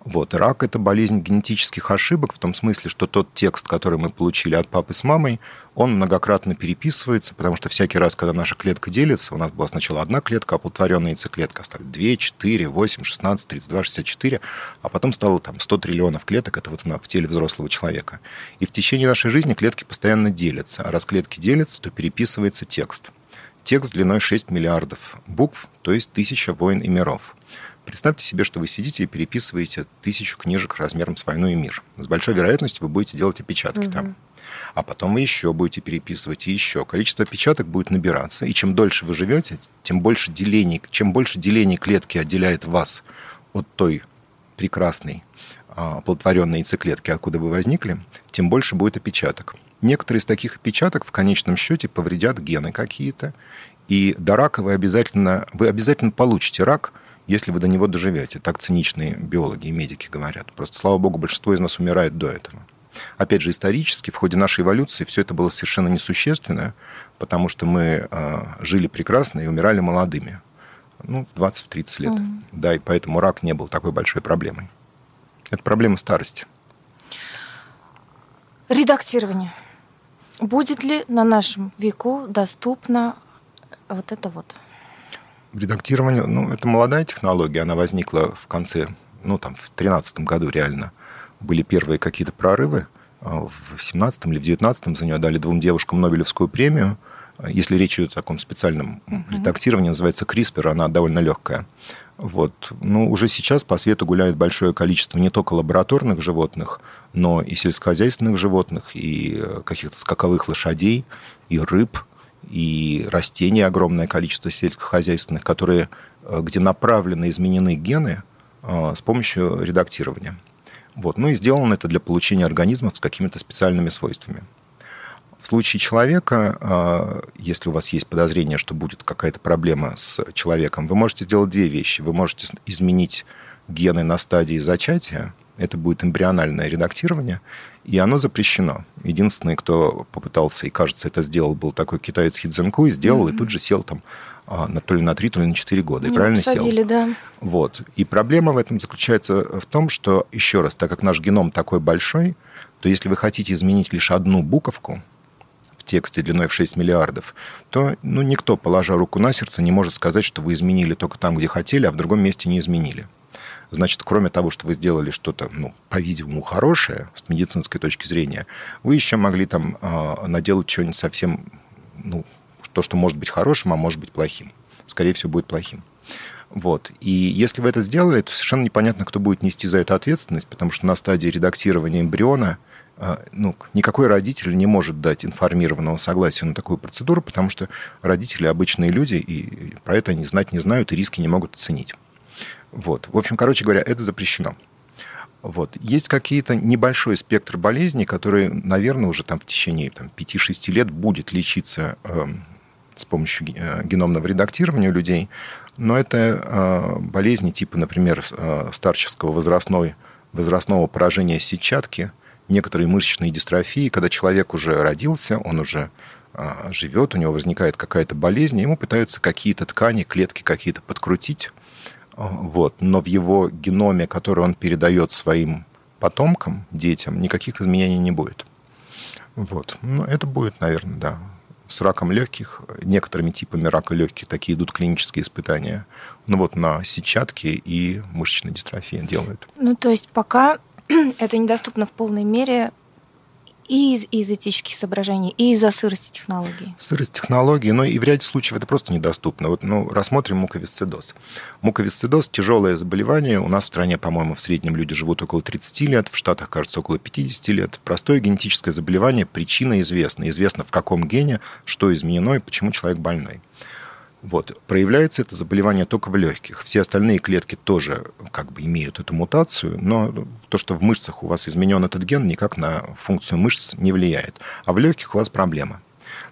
Вот. Рак – это болезнь генетических ошибок в том смысле, что тот текст, который мы получили от папы с мамой, он многократно переписывается, потому что всякий раз, когда наша клетка делится, у нас была сначала одна клетка, оплодотворенная яйцеклетка, стали 2, 4, 8, 16, 32, 64, а потом стало там 100 триллионов клеток, это вот в теле взрослого человека. И в течение нашей жизни клетки постоянно делятся, а раз клетки делятся, то переписывается текст. Текст длиной 6 миллиардов букв, то есть тысяча войн и миров. Представьте себе, что вы сидите и переписываете тысячу книжек размером с «Войну и мир». С большой вероятностью вы будете делать опечатки угу. там. А потом вы еще будете переписывать и еще. Количество опечаток будет набираться. И чем дольше вы живете, тем больше делений, чем больше делений клетки отделяет вас от той прекрасной а, оплодотворенной яйцеклетки, откуда вы возникли, тем больше будет опечаток. Некоторые из таких опечаток в конечном счете повредят гены какие-то, и до рака вы обязательно, вы обязательно получите рак – если вы до него доживете. Так циничные биологи и медики говорят. Просто, слава богу, большинство из нас умирает до этого. Опять же, исторически, в ходе нашей эволюции все это было совершенно несущественно, потому что мы э, жили прекрасно и умирали молодыми. Ну, в 20-30 лет. Mm. Да, и поэтому рак не был такой большой проблемой. Это проблема старости. Редактирование. Будет ли на нашем веку доступно вот это вот? Редактирование, ну, это молодая технология, она возникла в конце, ну, там, в 2013 году реально были первые какие-то прорывы. А в 17 или в 19 за нее дали двум девушкам Нобелевскую премию. Если речь идет о таком специальном uh-huh. редактировании, называется CRISPR, она довольно легкая. Вот. Ну, уже сейчас по свету гуляет большое количество не только лабораторных животных, но и сельскохозяйственных животных, и э, каких-то скаковых лошадей, и рыб, и растений огромное количество сельскохозяйственных, которые, э, где направленно изменены гены э, с помощью редактирования. Вот. Ну и сделано это для получения организмов с какими-то специальными свойствами. В случае человека, а, если у вас есть подозрение, что будет какая-то проблема с человеком, вы можете сделать две вещи. Вы можете изменить гены на стадии зачатия, это будет эмбриональное редактирование, и оно запрещено. Единственный, кто попытался и, кажется, это сделал, был такой китаец Хидзенку, и сделал, mm-hmm. и тут же сел там а, на, то ли на три, то ли на четыре года. И правильно посадили, сел. да. Вот. И проблема в этом заключается в том, что, еще раз, так как наш геном такой большой, то если вы хотите изменить лишь одну буковку, тексте длиной в 6 миллиардов, то ну, никто, положа руку на сердце, не может сказать, что вы изменили только там, где хотели, а в другом месте не изменили. Значит, кроме того, что вы сделали что-то, ну, по-видимому, хорошее с медицинской точки зрения, вы еще могли там э, наделать что-нибудь совсем, ну, то, что может быть хорошим, а может быть плохим. Скорее всего, будет плохим. Вот. И если вы это сделали, то совершенно непонятно, кто будет нести за это ответственность, потому что на стадии редактирования эмбриона а, ну, никакой родитель не может дать информированного согласия на такую процедуру, потому что родители обычные люди, и про это они знать не знают, и риски не могут оценить. Вот. В общем, короче говоря, это запрещено. Вот. Есть какие-то небольшой спектр болезней, которые, наверное, уже там в течение там, 5-6 лет будет лечиться э, с помощью э, геномного редактирования у людей. Но это э, болезни типа, например, э, старческого возрастной, возрастного поражения сетчатки – некоторые мышечные дистрофии, когда человек уже родился, он уже а, живет, у него возникает какая-то болезнь, ему пытаются какие-то ткани, клетки какие-то подкрутить. Вот. Но в его геноме, который он передает своим потомкам, детям, никаких изменений не будет. Вот. Ну, это будет, наверное, да. С раком легких, некоторыми типами рака легких такие идут клинические испытания. Ну вот на сетчатке и мышечной дистрофии делают. Ну, то есть пока это недоступно в полной мере и из, из этических соображений, и из-за сырости технологий. Сырость технологий, но и в ряде случаев это просто недоступно. Вот, ну, рассмотрим муковисцидоз. Муковисцидоз – тяжелое заболевание. У нас в стране, по-моему, в среднем люди живут около 30 лет, в Штатах, кажется, около 50 лет. Простое генетическое заболевание, причина известна. Известно, в каком гене, что изменено и почему человек больной. Вот. Проявляется это заболевание только в легких. Все остальные клетки тоже как бы имеют эту мутацию, но то, что в мышцах у вас изменен этот ген, никак на функцию мышц не влияет. А в легких у вас проблема.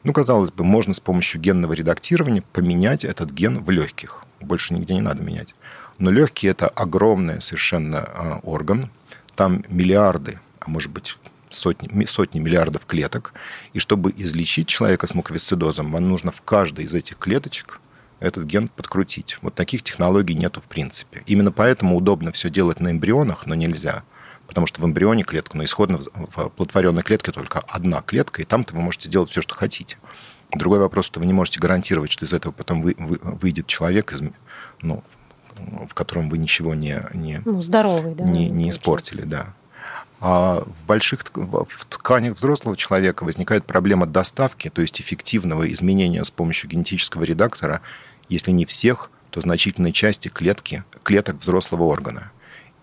Ну, казалось бы, можно с помощью генного редактирования поменять этот ген в легких. Больше нигде не надо менять. Но легкие – это огромный совершенно а, орган. Там миллиарды, а может быть сотни, сотни миллиардов клеток. И чтобы излечить человека с муковисцидозом, вам нужно в каждой из этих клеточек этот ген подкрутить. Вот таких технологий нету в принципе. Именно поэтому удобно все делать на эмбрионах, но нельзя. Потому что в эмбрионе клетка, но исходно в плодотворенной клетке только одна клетка, и там-то вы можете сделать все, что хотите. Другой вопрос, что вы не можете гарантировать, что из этого потом вы, вы, выйдет человек, из, ну, в котором вы ничего не, не, ну, здоровый, да, не, не испортили. Да. А в больших в тканях взрослого человека возникает проблема доставки, то есть эффективного изменения с помощью генетического редактора, если не всех, то значительной части клетки, клеток взрослого органа.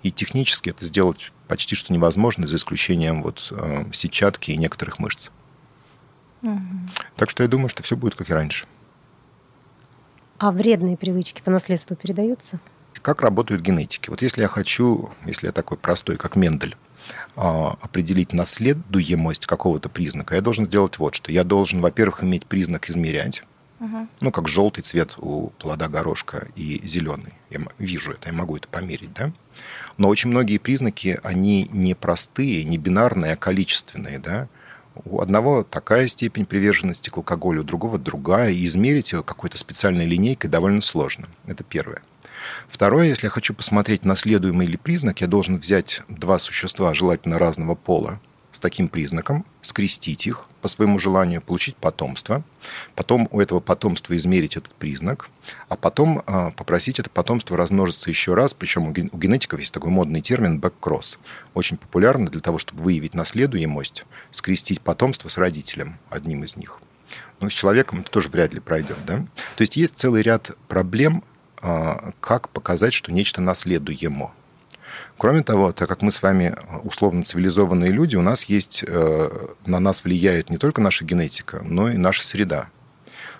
И технически это сделать почти что невозможно, за исключением вот, э, сетчатки и некоторых мышц. Угу. Так что я думаю, что все будет как и раньше. А вредные привычки по наследству передаются? Как работают генетики? Вот если я хочу, если я такой простой, как Мендель, определить наследуемость какого-то признака, я должен сделать вот что. Я должен, во-первых, иметь признак измерять. Угу. Ну, как желтый цвет у плода горошка и зеленый. Я вижу это, я могу это померить, да? Но очень многие признаки, они не простые, не бинарные, а количественные, да? У одного такая степень приверженности к алкоголю, у другого другая, и измерить его какой-то специальной линейкой довольно сложно. Это первое. Второе, если я хочу посмотреть наследуемый ли признак, я должен взять два существа, желательно разного пола, с таким признаком, скрестить их по своему желанию, получить потомство, потом у этого потомства измерить этот признак, а потом э, попросить это потомство размножиться еще раз, причем у, ген- у генетиков есть такой модный термин бэккросс, очень популярный для того, чтобы выявить наследуемость, скрестить потомство с родителем, одним из них. Но с человеком это тоже вряд ли пройдет. Да? То есть есть целый ряд проблем, э, как показать, что нечто наследуемо. Кроме того, так как мы с вами условно цивилизованные люди, у нас есть, э, на нас влияет не только наша генетика, но и наша среда.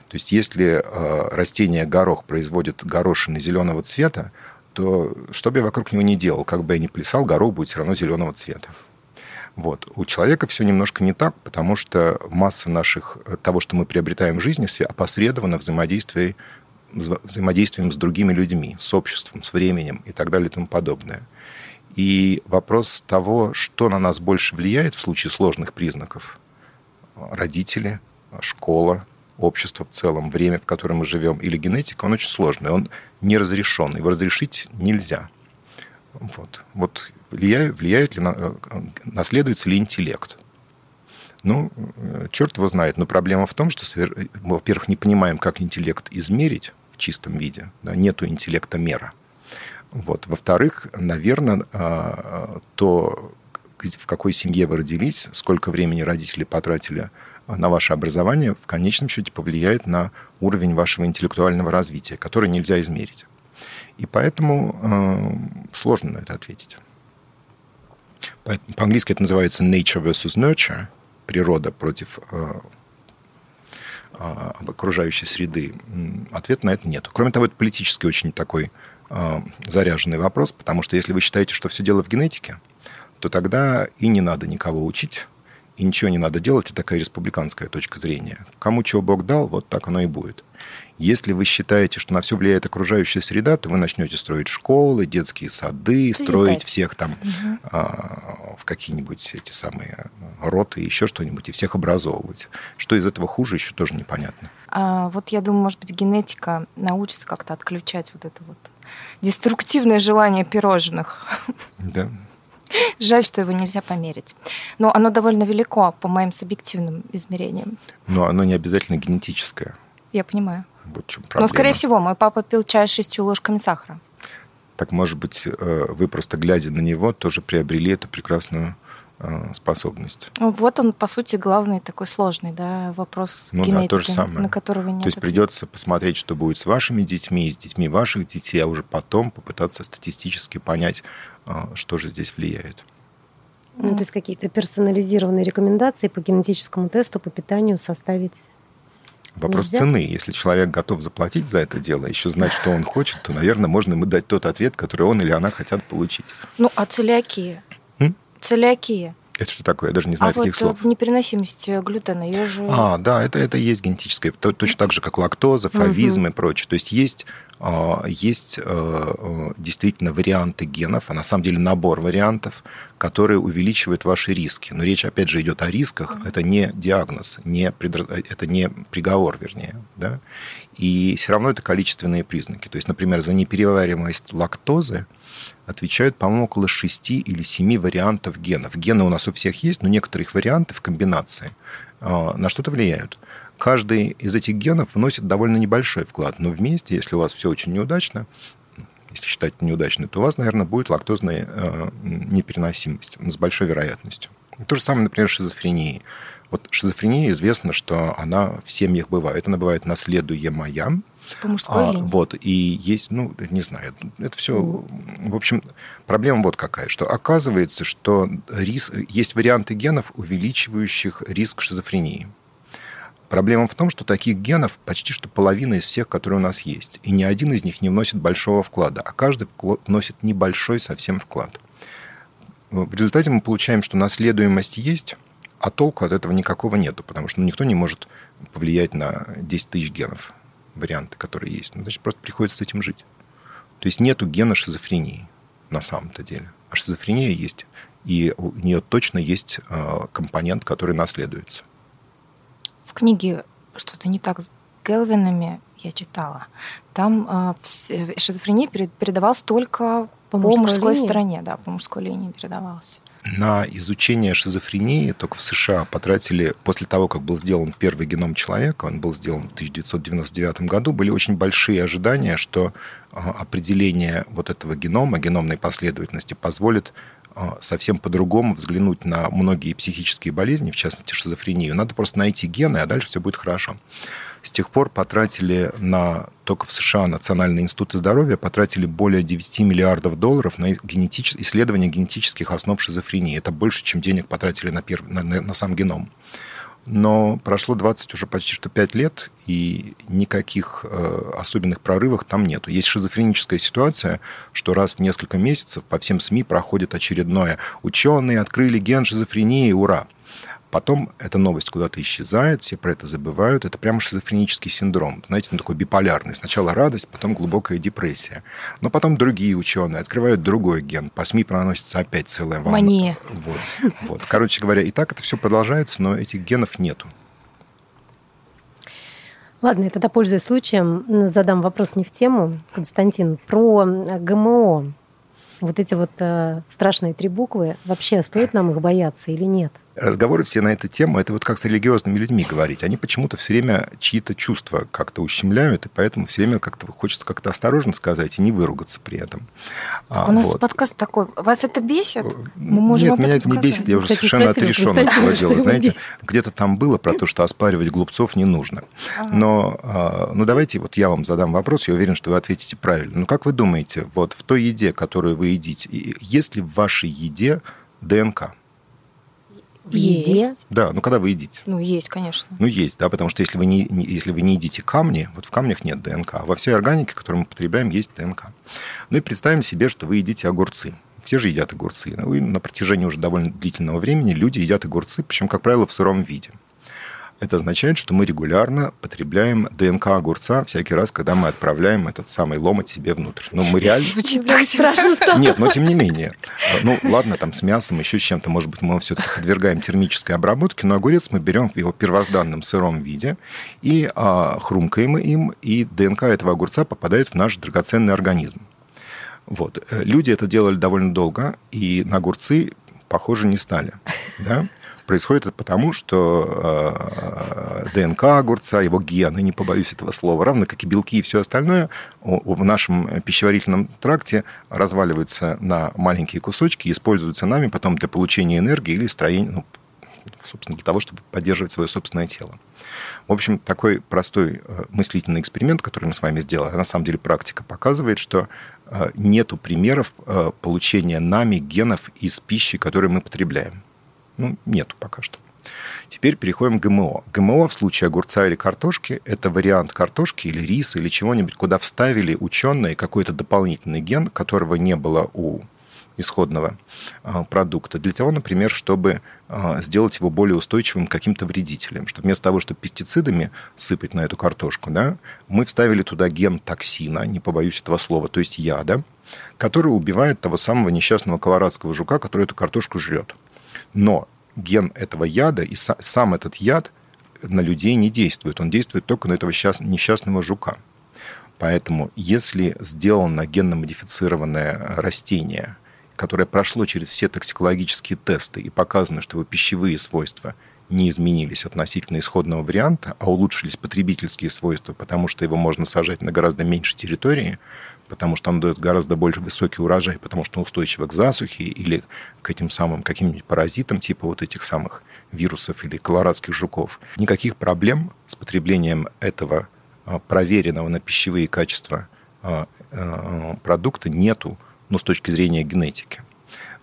То есть если э, растение горох производит горошины зеленого цвета, то что бы я вокруг него ни делал, как бы я ни плясал, горох будет все равно зеленого цвета. Вот. У человека все немножко не так, потому что масса наших, того, что мы приобретаем в жизни, опосредована взаимодействием, взаимодействием с другими людьми, с обществом, с временем и так далее и тому подобное. И вопрос того, что на нас больше влияет в случае сложных признаков. Родители, школа, общество в целом, время, в котором мы живем, или генетика, он очень сложный, он не разрешен, его разрешить нельзя. Вот, вот влияет, влияет ли, на, наследуется ли интеллект. Ну, черт его знает, но проблема в том, что, мы, во-первых, не понимаем, как интеллект измерить в чистом виде, да, нету интеллекта мера – вот. Во-вторых, наверное, а, то, в какой семье вы родились, сколько времени родители потратили на ваше образование, в конечном счете повлияет на уровень вашего интеллектуального развития, который нельзя измерить. И поэтому э, сложно на это ответить. По-английски это называется nature versus nurture, природа против э, окружающей среды. Ответа на это нет. Кроме того, это политически очень такой заряженный вопрос, потому что если вы считаете, что все дело в генетике, то тогда и не надо никого учить, и ничего не надо делать. Это такая республиканская точка зрения. Кому чего Бог дал, вот так оно и будет. Если вы считаете, что на все влияет окружающая среда, то вы начнете строить школы, детские сады, Созидать. строить всех там угу. а, в какие-нибудь эти самые роты, еще что-нибудь, и всех образовывать. Что из этого хуже, еще тоже непонятно. А, вот я думаю, может быть, генетика научится как-то отключать вот это вот деструктивное желание пирожных. Да. Жаль, что его нельзя померить. Но оно довольно велико по моим субъективным измерениям. Но оно не обязательно генетическое. Я понимаю. Вот чем проблема. Но, скорее всего, мой папа пил чай с шестью ложками сахара. Так, может быть, э, вы просто глядя на него тоже приобрели эту прекрасную способность. Ну, вот он, по сути, главный такой сложный да, вопрос ну, генетики, да, то же самое. на которого нет То есть ответа. придется посмотреть, что будет с вашими детьми, с детьми ваших детей, а уже потом попытаться статистически понять, э, что же здесь влияет. Ну, то есть какие-то персонализированные рекомендации по генетическому тесту, по питанию составить Вопрос Нельзя? цены. Если человек готов заплатить за это дело, еще знать, что он хочет, то, наверное, можно ему дать тот ответ, который он или она хотят получить. Ну, а целиакия? Целиакия. Это что такое? Я даже не знаю а таких вот слов. непереносимость глютена, ее же... А, да, это, это есть генетическое. Точно так же, как лактоза, фавизм угу. и прочее. То есть есть, а, есть а, действительно варианты генов, а на самом деле набор вариантов, которые увеличивают ваши риски. Но речь, опять же, идет о рисках. Это не диагноз, не предр... это не приговор, вернее. Да? И все равно это количественные признаки. То есть, например, за неперевариваемость лактозы – отвечают, по-моему, около 6 или 7 вариантов генов. Гены у нас у всех есть, но некоторые их варианты в комбинации а, на что-то влияют. Каждый из этих генов вносит довольно небольшой вклад, но вместе, если у вас все очень неудачно, если считать неудачно, то у вас, наверное, будет лактозная э, непереносимость с большой вероятностью. То же самое, например, с шизофренией. Вот шизофрения известно, что она в семьях бывает. Она бывает наследуемая, по мужской а, линии. Вот, и есть, ну, не знаю, это все... Mm. В общем, проблема вот какая, что оказывается, что риск, есть варианты генов, увеличивающих риск шизофрении. Проблема в том, что таких генов почти что половина из всех, которые у нас есть. И ни один из них не вносит большого вклада, а каждый вносит небольшой совсем вклад. В результате мы получаем, что наследуемость есть, а толку от этого никакого нету, потому что ну, никто не может повлиять на 10 тысяч генов, варианты, которые есть. Ну, значит, просто приходится с этим жить. То есть нету гена шизофрении на самом-то деле. А шизофрения есть, и у нее точно есть э, компонент, который наследуется. В книге что-то не так с Гелвинами я читала. Там э, шизофрения передавалась только по, по мужской, мужской стороне, да, по мужской линии передавалась. На изучение шизофрении только в США потратили, после того, как был сделан первый геном человека, он был сделан в 1999 году, были очень большие ожидания, что а, определение вот этого генома, геномной последовательности, позволит а, совсем по-другому взглянуть на многие психические болезни, в частности шизофрению. Надо просто найти гены, а дальше все будет хорошо. С тех пор потратили на, только в США Национальный институт здоровья потратили более 9 миллиардов долларов на генетич... исследование генетических основ шизофрении. Это больше, чем денег потратили на, перв... на, на, на сам геном. Но прошло 20 уже почти что 5 лет, и никаких э, особенных прорывов там нету. Есть шизофреническая ситуация, что раз в несколько месяцев по всем СМИ проходит очередное «Ученые открыли ген шизофрении, ура!» Потом эта новость куда-то исчезает, все про это забывают. Это прямо шизофренический синдром. Знаете, он такой биполярный. Сначала радость, потом глубокая депрессия. Но потом другие ученые открывают другой ген. По СМИ проносится опять целая волна. Мания. Вот. вот. Короче говоря, и так это все продолжается, но этих генов нету. Ладно, я тогда, пользуясь случаем, задам вопрос не в тему, Константин, про ГМО. Вот эти вот э, страшные три буквы, вообще стоит нам их бояться или нет? Разговоры все на эту тему, это вот как с религиозными людьми говорить. Они почему-то все время чьи-то чувства как-то ущемляют, и поэтому все время как-то хочется как-то осторожно сказать и не выругаться при этом. А, у нас вот. подкаст такой. Вас это бесит? Мы можем Нет, меня это не бесит, я уже Кстати, совершенно отрешен от этого дела. Знаете, где-то там было про то, что оспаривать глупцов не нужно. Ага. Но, а, ну давайте, вот я вам задам вопрос, я уверен, что вы ответите правильно. Ну как вы думаете, вот в той еде, которую вы едите, есть ли в вашей еде ДНК? В еде? Да, ну когда вы едите? Ну, есть, конечно. Ну, есть, да, потому что если вы не, если вы не едите камни, вот в камнях нет ДНК, а во всей органике, которую мы потребляем, есть ДНК. Ну и представим себе, что вы едите огурцы. Все же едят огурцы. Ну, и на протяжении уже довольно длительного времени люди едят огурцы, причем, как правило, в сыром виде. Это означает, что мы регулярно потребляем ДНК огурца всякий раз, когда мы отправляем этот самый ломоть себе внутрь. Ну, мы реально... Звучит так страшно. Нет, но тем не менее. Ну, ладно, там с мясом, еще с чем-то, может быть, мы его все-таки подвергаем термической обработке, но огурец мы берем в его первозданном сыром виде и а, хрумкаем им, и ДНК этого огурца попадает в наш драгоценный организм. Вот. Люди это делали довольно долго, и на огурцы, похоже, не стали. Да? Происходит это потому, что э, ДНК огурца, его гены, не побоюсь этого слова, равно как и белки и все остальное, в нашем пищеварительном тракте разваливаются на маленькие кусочки используются нами потом для получения энергии или строения, ну, собственно, для того, чтобы поддерживать свое собственное тело. В общем, такой простой э, мыслительный эксперимент, который мы с вами сделали, на самом деле практика показывает, что э, нету примеров получения нами генов из пищи, которую мы потребляем. Ну, нету пока что. Теперь переходим к ГМО. ГМО в случае огурца или картошки – это вариант картошки или риса или чего-нибудь, куда вставили ученые какой-то дополнительный ген, которого не было у исходного а, продукта, для того, например, чтобы а, сделать его более устойчивым к каким-то вредителям. Что вместо того, чтобы пестицидами сыпать на эту картошку, да, мы вставили туда ген токсина, не побоюсь этого слова, то есть яда, который убивает того самого несчастного колорадского жука, который эту картошку жрет. Но ген этого яда и сам этот яд на людей не действует. Он действует только на этого несчастного жука. Поэтому, если сделано генно-модифицированное растение, которое прошло через все токсикологические тесты и показано, что его пищевые свойства не изменились относительно исходного варианта, а улучшились потребительские свойства, потому что его можно сажать на гораздо меньше территории, потому что он дает гораздо больше высокий урожай, потому что он устойчив к засухе или к этим самым каким-нибудь паразитам, типа вот этих самых вирусов или колорадских жуков. Никаких проблем с потреблением этого а, проверенного на пищевые качества а, а, продукта нету, ну, с точки зрения генетики.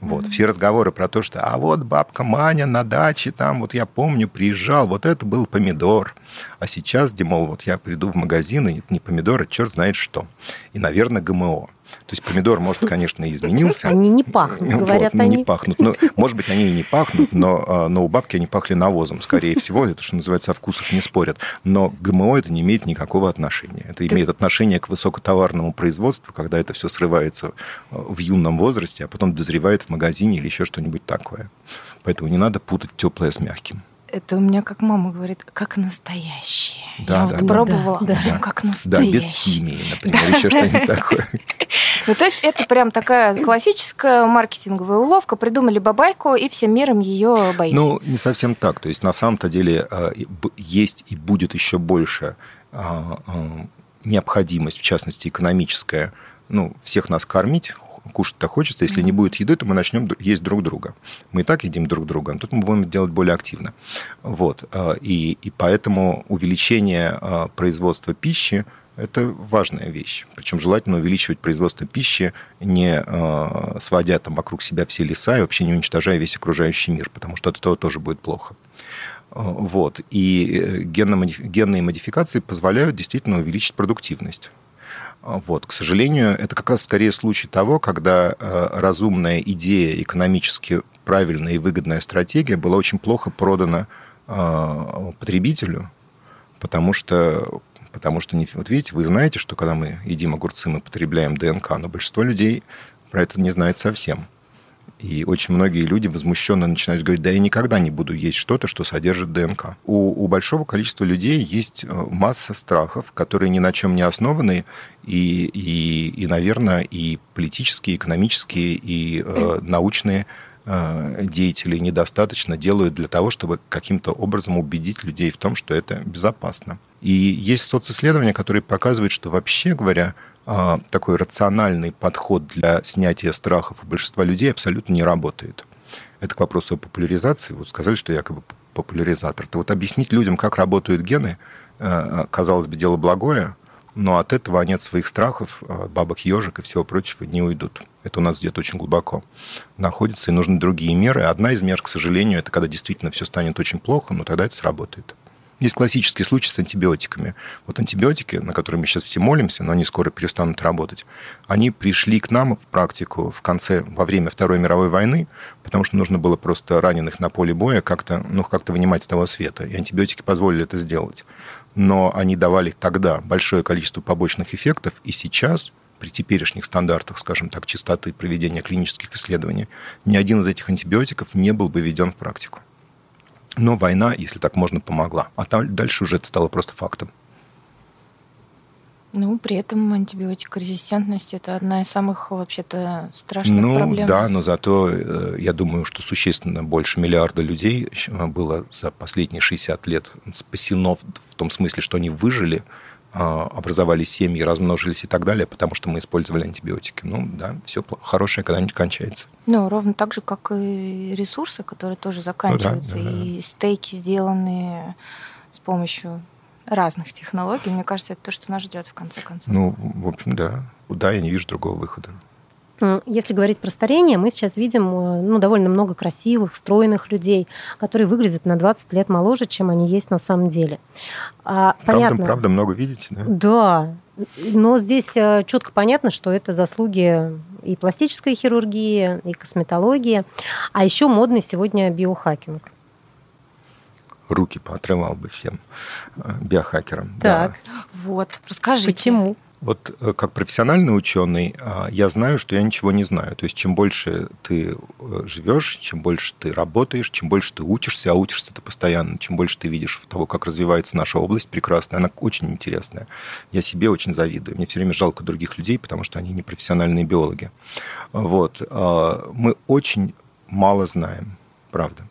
Вот. Mm-hmm. Все разговоры про то, что а вот бабка Маня на даче, там, вот я помню, приезжал, вот это был помидор. А сейчас, Димол, вот я приду в магазин, и это не помидор, а черт знает что. И, наверное, ГМО. То есть помидор, может, конечно, изменился. Они не пахнут, говорят вот, они. Не пахнут. Но, может быть, они и не пахнут, но, а, но у бабки они пахли навозом, скорее всего. Это, что называется, о вкусах не спорят. Но ГМО это не имеет никакого отношения. Это имеет отношение к высокотоварному производству, когда это все срывается а, в юном возрасте, а потом дозревает в магазине или еще что-нибудь такое. Поэтому не надо путать теплое с мягким. Это у меня, как мама говорит, как настоящее. Да, Я да, вот да. пробовала, Да, прям да. как Да, настоящее. без химии, например, еще что-нибудь такое. Ну, то есть это прям такая классическая маркетинговая уловка. Придумали бабайку, и всем миром ее боимся. Ну, не совсем так. То есть на самом-то деле б- есть и будет еще больше а, а, необходимость, в частности, экономическая, ну, всех нас кормить, кушать-то хочется. Если не будет еды, то мы начнем есть друг друга. Мы и так едим друг друга, но тут мы будем делать более активно. Вот. а, И, и поэтому увеличение а, производства пищи это важная вещь. Причем желательно увеличивать производство пищи, не э, сводя там вокруг себя все леса и вообще не уничтожая весь окружающий мир, потому что от этого тоже будет плохо. Э, Вот. И э, генно-модифи- генные модификации позволяют действительно увеличить продуктивность. А, Вот. К сожалению, это как раз скорее случай того, когда э, разумная идея, экономически правильная и выгодная стратегия была очень плохо продана э, потребителю, потому что, потому что не, вот видите, вы знаете, что когда мы едим огурцы, мы потребляем ДНК, но большинство людей про это не знает совсем. И очень многие люди возмущенно начинают говорить, да я никогда не буду есть что-то, что содержит ДНК. У, у большого количества людей есть э, масса страхов, которые ни на чем не основаны, и, и, и наверное, и политические, и экономические, и э, научные э, деятели недостаточно делают для того, чтобы каким-то образом убедить людей в том, что это безопасно. И есть социсследования, которые показывают, что вообще говоря, такой рациональный подход для снятия страхов у большинства людей абсолютно не работает. Это к вопросу о популяризации. Вот сказали, что якобы популяризатор. То вот объяснить людям, как работают гены, э, казалось бы, дело благое, но от этого они от своих страхов, от бабок ежик и всего прочего не уйдут. Это у нас где-то очень глубоко находится, и нужны другие меры. Одна из мер, к сожалению, это когда действительно все станет очень плохо, но тогда это сработает. Есть классический случай с антибиотиками. Вот антибиотики, на которые мы сейчас все молимся, но они скоро перестанут работать, они пришли к нам в практику в конце, во время Второй мировой войны, потому что нужно было просто раненых на поле боя как-то ну, как вынимать с того света. И антибиотики позволили это сделать. Но они давали тогда большое количество побочных эффектов, и сейчас при теперешних стандартах, скажем так, частоты проведения клинических исследований, ни один из этих антибиотиков не был бы введен в практику. Но война, если так можно, помогла. А там дальше уже это стало просто фактом. Ну, при этом антибиотикорезистентность – это одна из самых, вообще-то, страшных ну, проблем. да, но зато э, я думаю, что существенно больше миллиарда людей было за последние 60 лет спасено в том смысле, что они выжили, а, образовали семьи, размножились и так далее, потому что мы использовали антибиотики. Ну, да, все хорошее когда-нибудь кончается. Ну, ровно так же, как и ресурсы, которые тоже заканчиваются. Ну, да, да, да. И стейки, сделанные с помощью разных технологий, мне кажется, это то, что нас ждет в конце концов. Ну, в общем, да. Да, я не вижу другого выхода. Если говорить про старение, мы сейчас видим ну, довольно много красивых, стройных людей, которые выглядят на 20 лет моложе, чем они есть на самом деле. А, Правда, понятно, правда, много видите, да? Да, но здесь четко понятно, что это заслуги и пластической хирургии, и косметологии, а еще модный сегодня биохакинг. Руки поотрывал бы всем э, биохакерам. Так. Да. Вот, расскажите. Почему? Вот э, как профессиональный ученый, а, я знаю, что я ничего не знаю. То есть чем больше ты э, живешь, чем больше ты работаешь, чем больше ты учишься, а учишься ты постоянно, чем больше ты видишь того, как развивается наша область прекрасная, она очень интересная. Я себе очень завидую. Мне все время жалко других людей, потому что они не профессиональные биологи. Вот. а, Мы очень мало знаем, правда.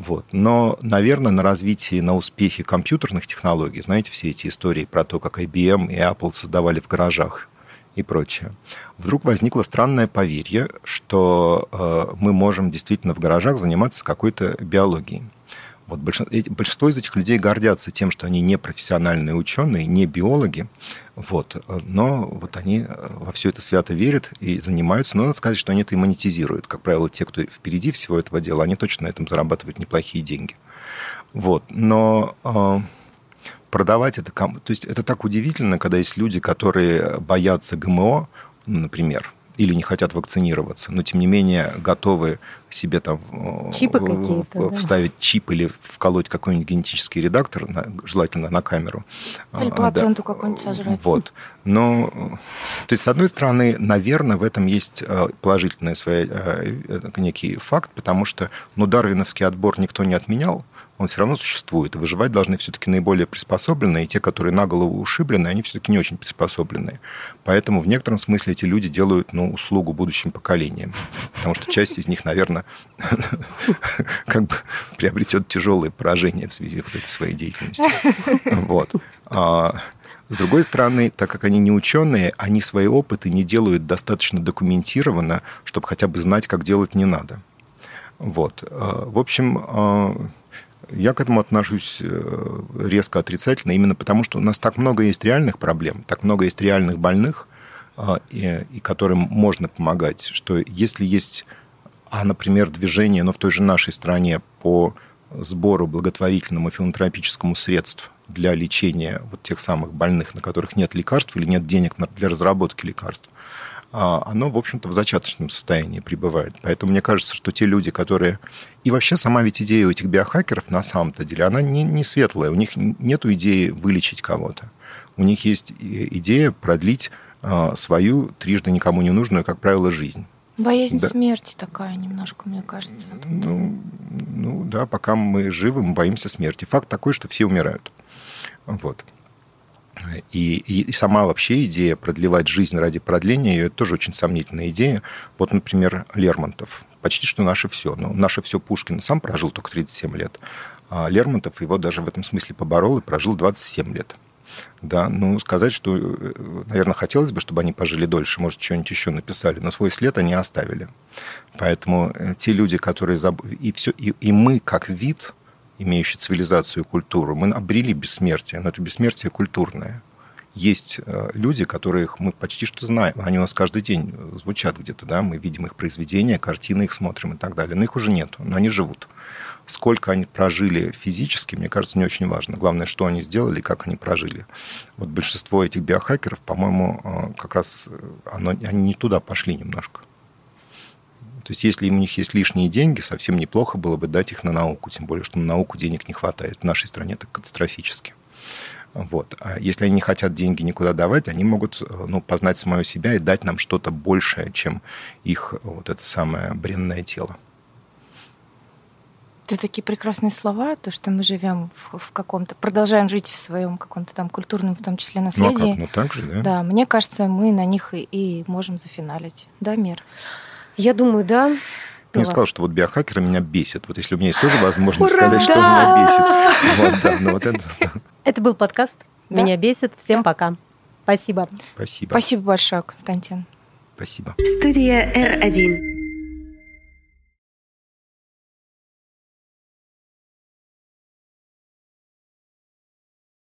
Вот. Но, наверное, на развитии, на успехе компьютерных технологий, знаете, все эти истории про то, как IBM и Apple создавали в гаражах и прочее, вдруг возникло странное поверье, что э, мы можем действительно в гаражах заниматься какой-то биологией. Вот большинство, большинство из этих людей гордятся тем, что они не профессиональные ученые, не биологи, вот, но вот они во все это свято верят и занимаются. Но надо сказать, что они это и монетизируют. Как правило, те, кто впереди всего этого дела, они точно на этом зарабатывают неплохие деньги. Вот. Но э, продавать это... То есть это так удивительно, когда есть люди, которые боятся ГМО, например, или не хотят вакцинироваться, но тем не менее готовы себе там Чипы какие-то, вставить да. чип или вколоть какой-нибудь генетический редактор, желательно на камеру. Или плаценту да. какую-нибудь сожрать. Вот. Но, то есть, с одной стороны, наверное, в этом есть положительный свой некий факт, потому что ну, дарвиновский отбор никто не отменял, он все равно существует. Выживать должны все-таки наиболее приспособленные, и те, которые на голову ушиблены, они все-таки не очень приспособленные. Поэтому в некотором смысле эти люди делают ну, услугу будущим поколениям. Потому что часть из них, наверное, как бы приобретет тяжелые поражения в связи с этой своей деятельностью. Вот. А, с другой стороны, так как они не ученые, они свои опыты не делают достаточно документированно, чтобы хотя бы знать, как делать не надо. Вот. А, в общем, а, я к этому отношусь э, резко отрицательно, именно потому что у нас так много есть реальных проблем, так много есть реальных больных, а, и, и которым можно помогать, что если есть, а, например, движение, но в той же нашей стране по сбору благотворительному филантропическому средств для лечения вот тех самых больных, на которых нет лекарств или нет денег для разработки лекарств, а, оно, в общем-то, в зачаточном состоянии пребывает. Поэтому мне кажется, что те люди, которые... И вообще сама ведь идея у этих биохакеров на самом-то деле, она не, не светлая. У них нет идеи вылечить кого-то. У них есть идея продлить а, свою, трижды никому не нужную, как правило, жизнь. Боязнь да. смерти такая немножко, мне кажется. Ну, ну да, пока мы живы, мы боимся смерти. Факт такой, что все умирают. Вот. И, и, и сама вообще идея продлевать жизнь ради продления ее, это тоже очень сомнительная идея. Вот, например, Лермонтов. Почти что наше все. Но наше все Пушкин сам прожил только 37 лет. А Лермонтов его даже в этом смысле поборол и прожил 27 лет. Да, ну, сказать, что, э, наверное, хотелось бы, чтобы они пожили дольше, может, что-нибудь еще написали, но свой след они оставили. Поэтому э, те люди, которые... Заб... И, все... и, и мы, как вид, имеющий цивилизацию и культуру, мы обрели бессмертие, но это бессмертие культурное. Есть э, люди, которых мы почти что знаем, они у нас каждый день звучат где-то, да, мы видим их произведения, картины их смотрим и так далее, но их уже нет, но они живут. Сколько они прожили физически, мне кажется, не очень важно. Главное, что они сделали, как они прожили. Вот большинство этих биохакеров, по-моему, э, как раз э, оно, они не туда пошли немножко. То есть, если у них есть лишние деньги, совсем неплохо было бы дать их на науку, тем более, что на науку денег не хватает. В нашей стране это катастрофически. Вот. А если они не хотят деньги никуда давать, они могут ну, познать самое себя и дать нам что-то большее, чем их вот это самое бренное тело. Это такие прекрасные слова, то, что мы живем в, в каком-то, продолжаем жить в своем каком-то там культурном, в том числе наследии. Ну, а как? ну так же, да? Да, мне кажется, мы на них и, и можем зафиналить. Да, Мир? Я думаю, да. Я не сказал, что вот биохакеры меня бесит. Вот если у меня есть тоже возможность Ура! сказать, что меня бесит. Вот, да, ну вот это... это был подкаст да? «Меня бесит». Всем да. пока. Спасибо. Спасибо. Спасибо большое, Константин. Спасибо. Студия R1.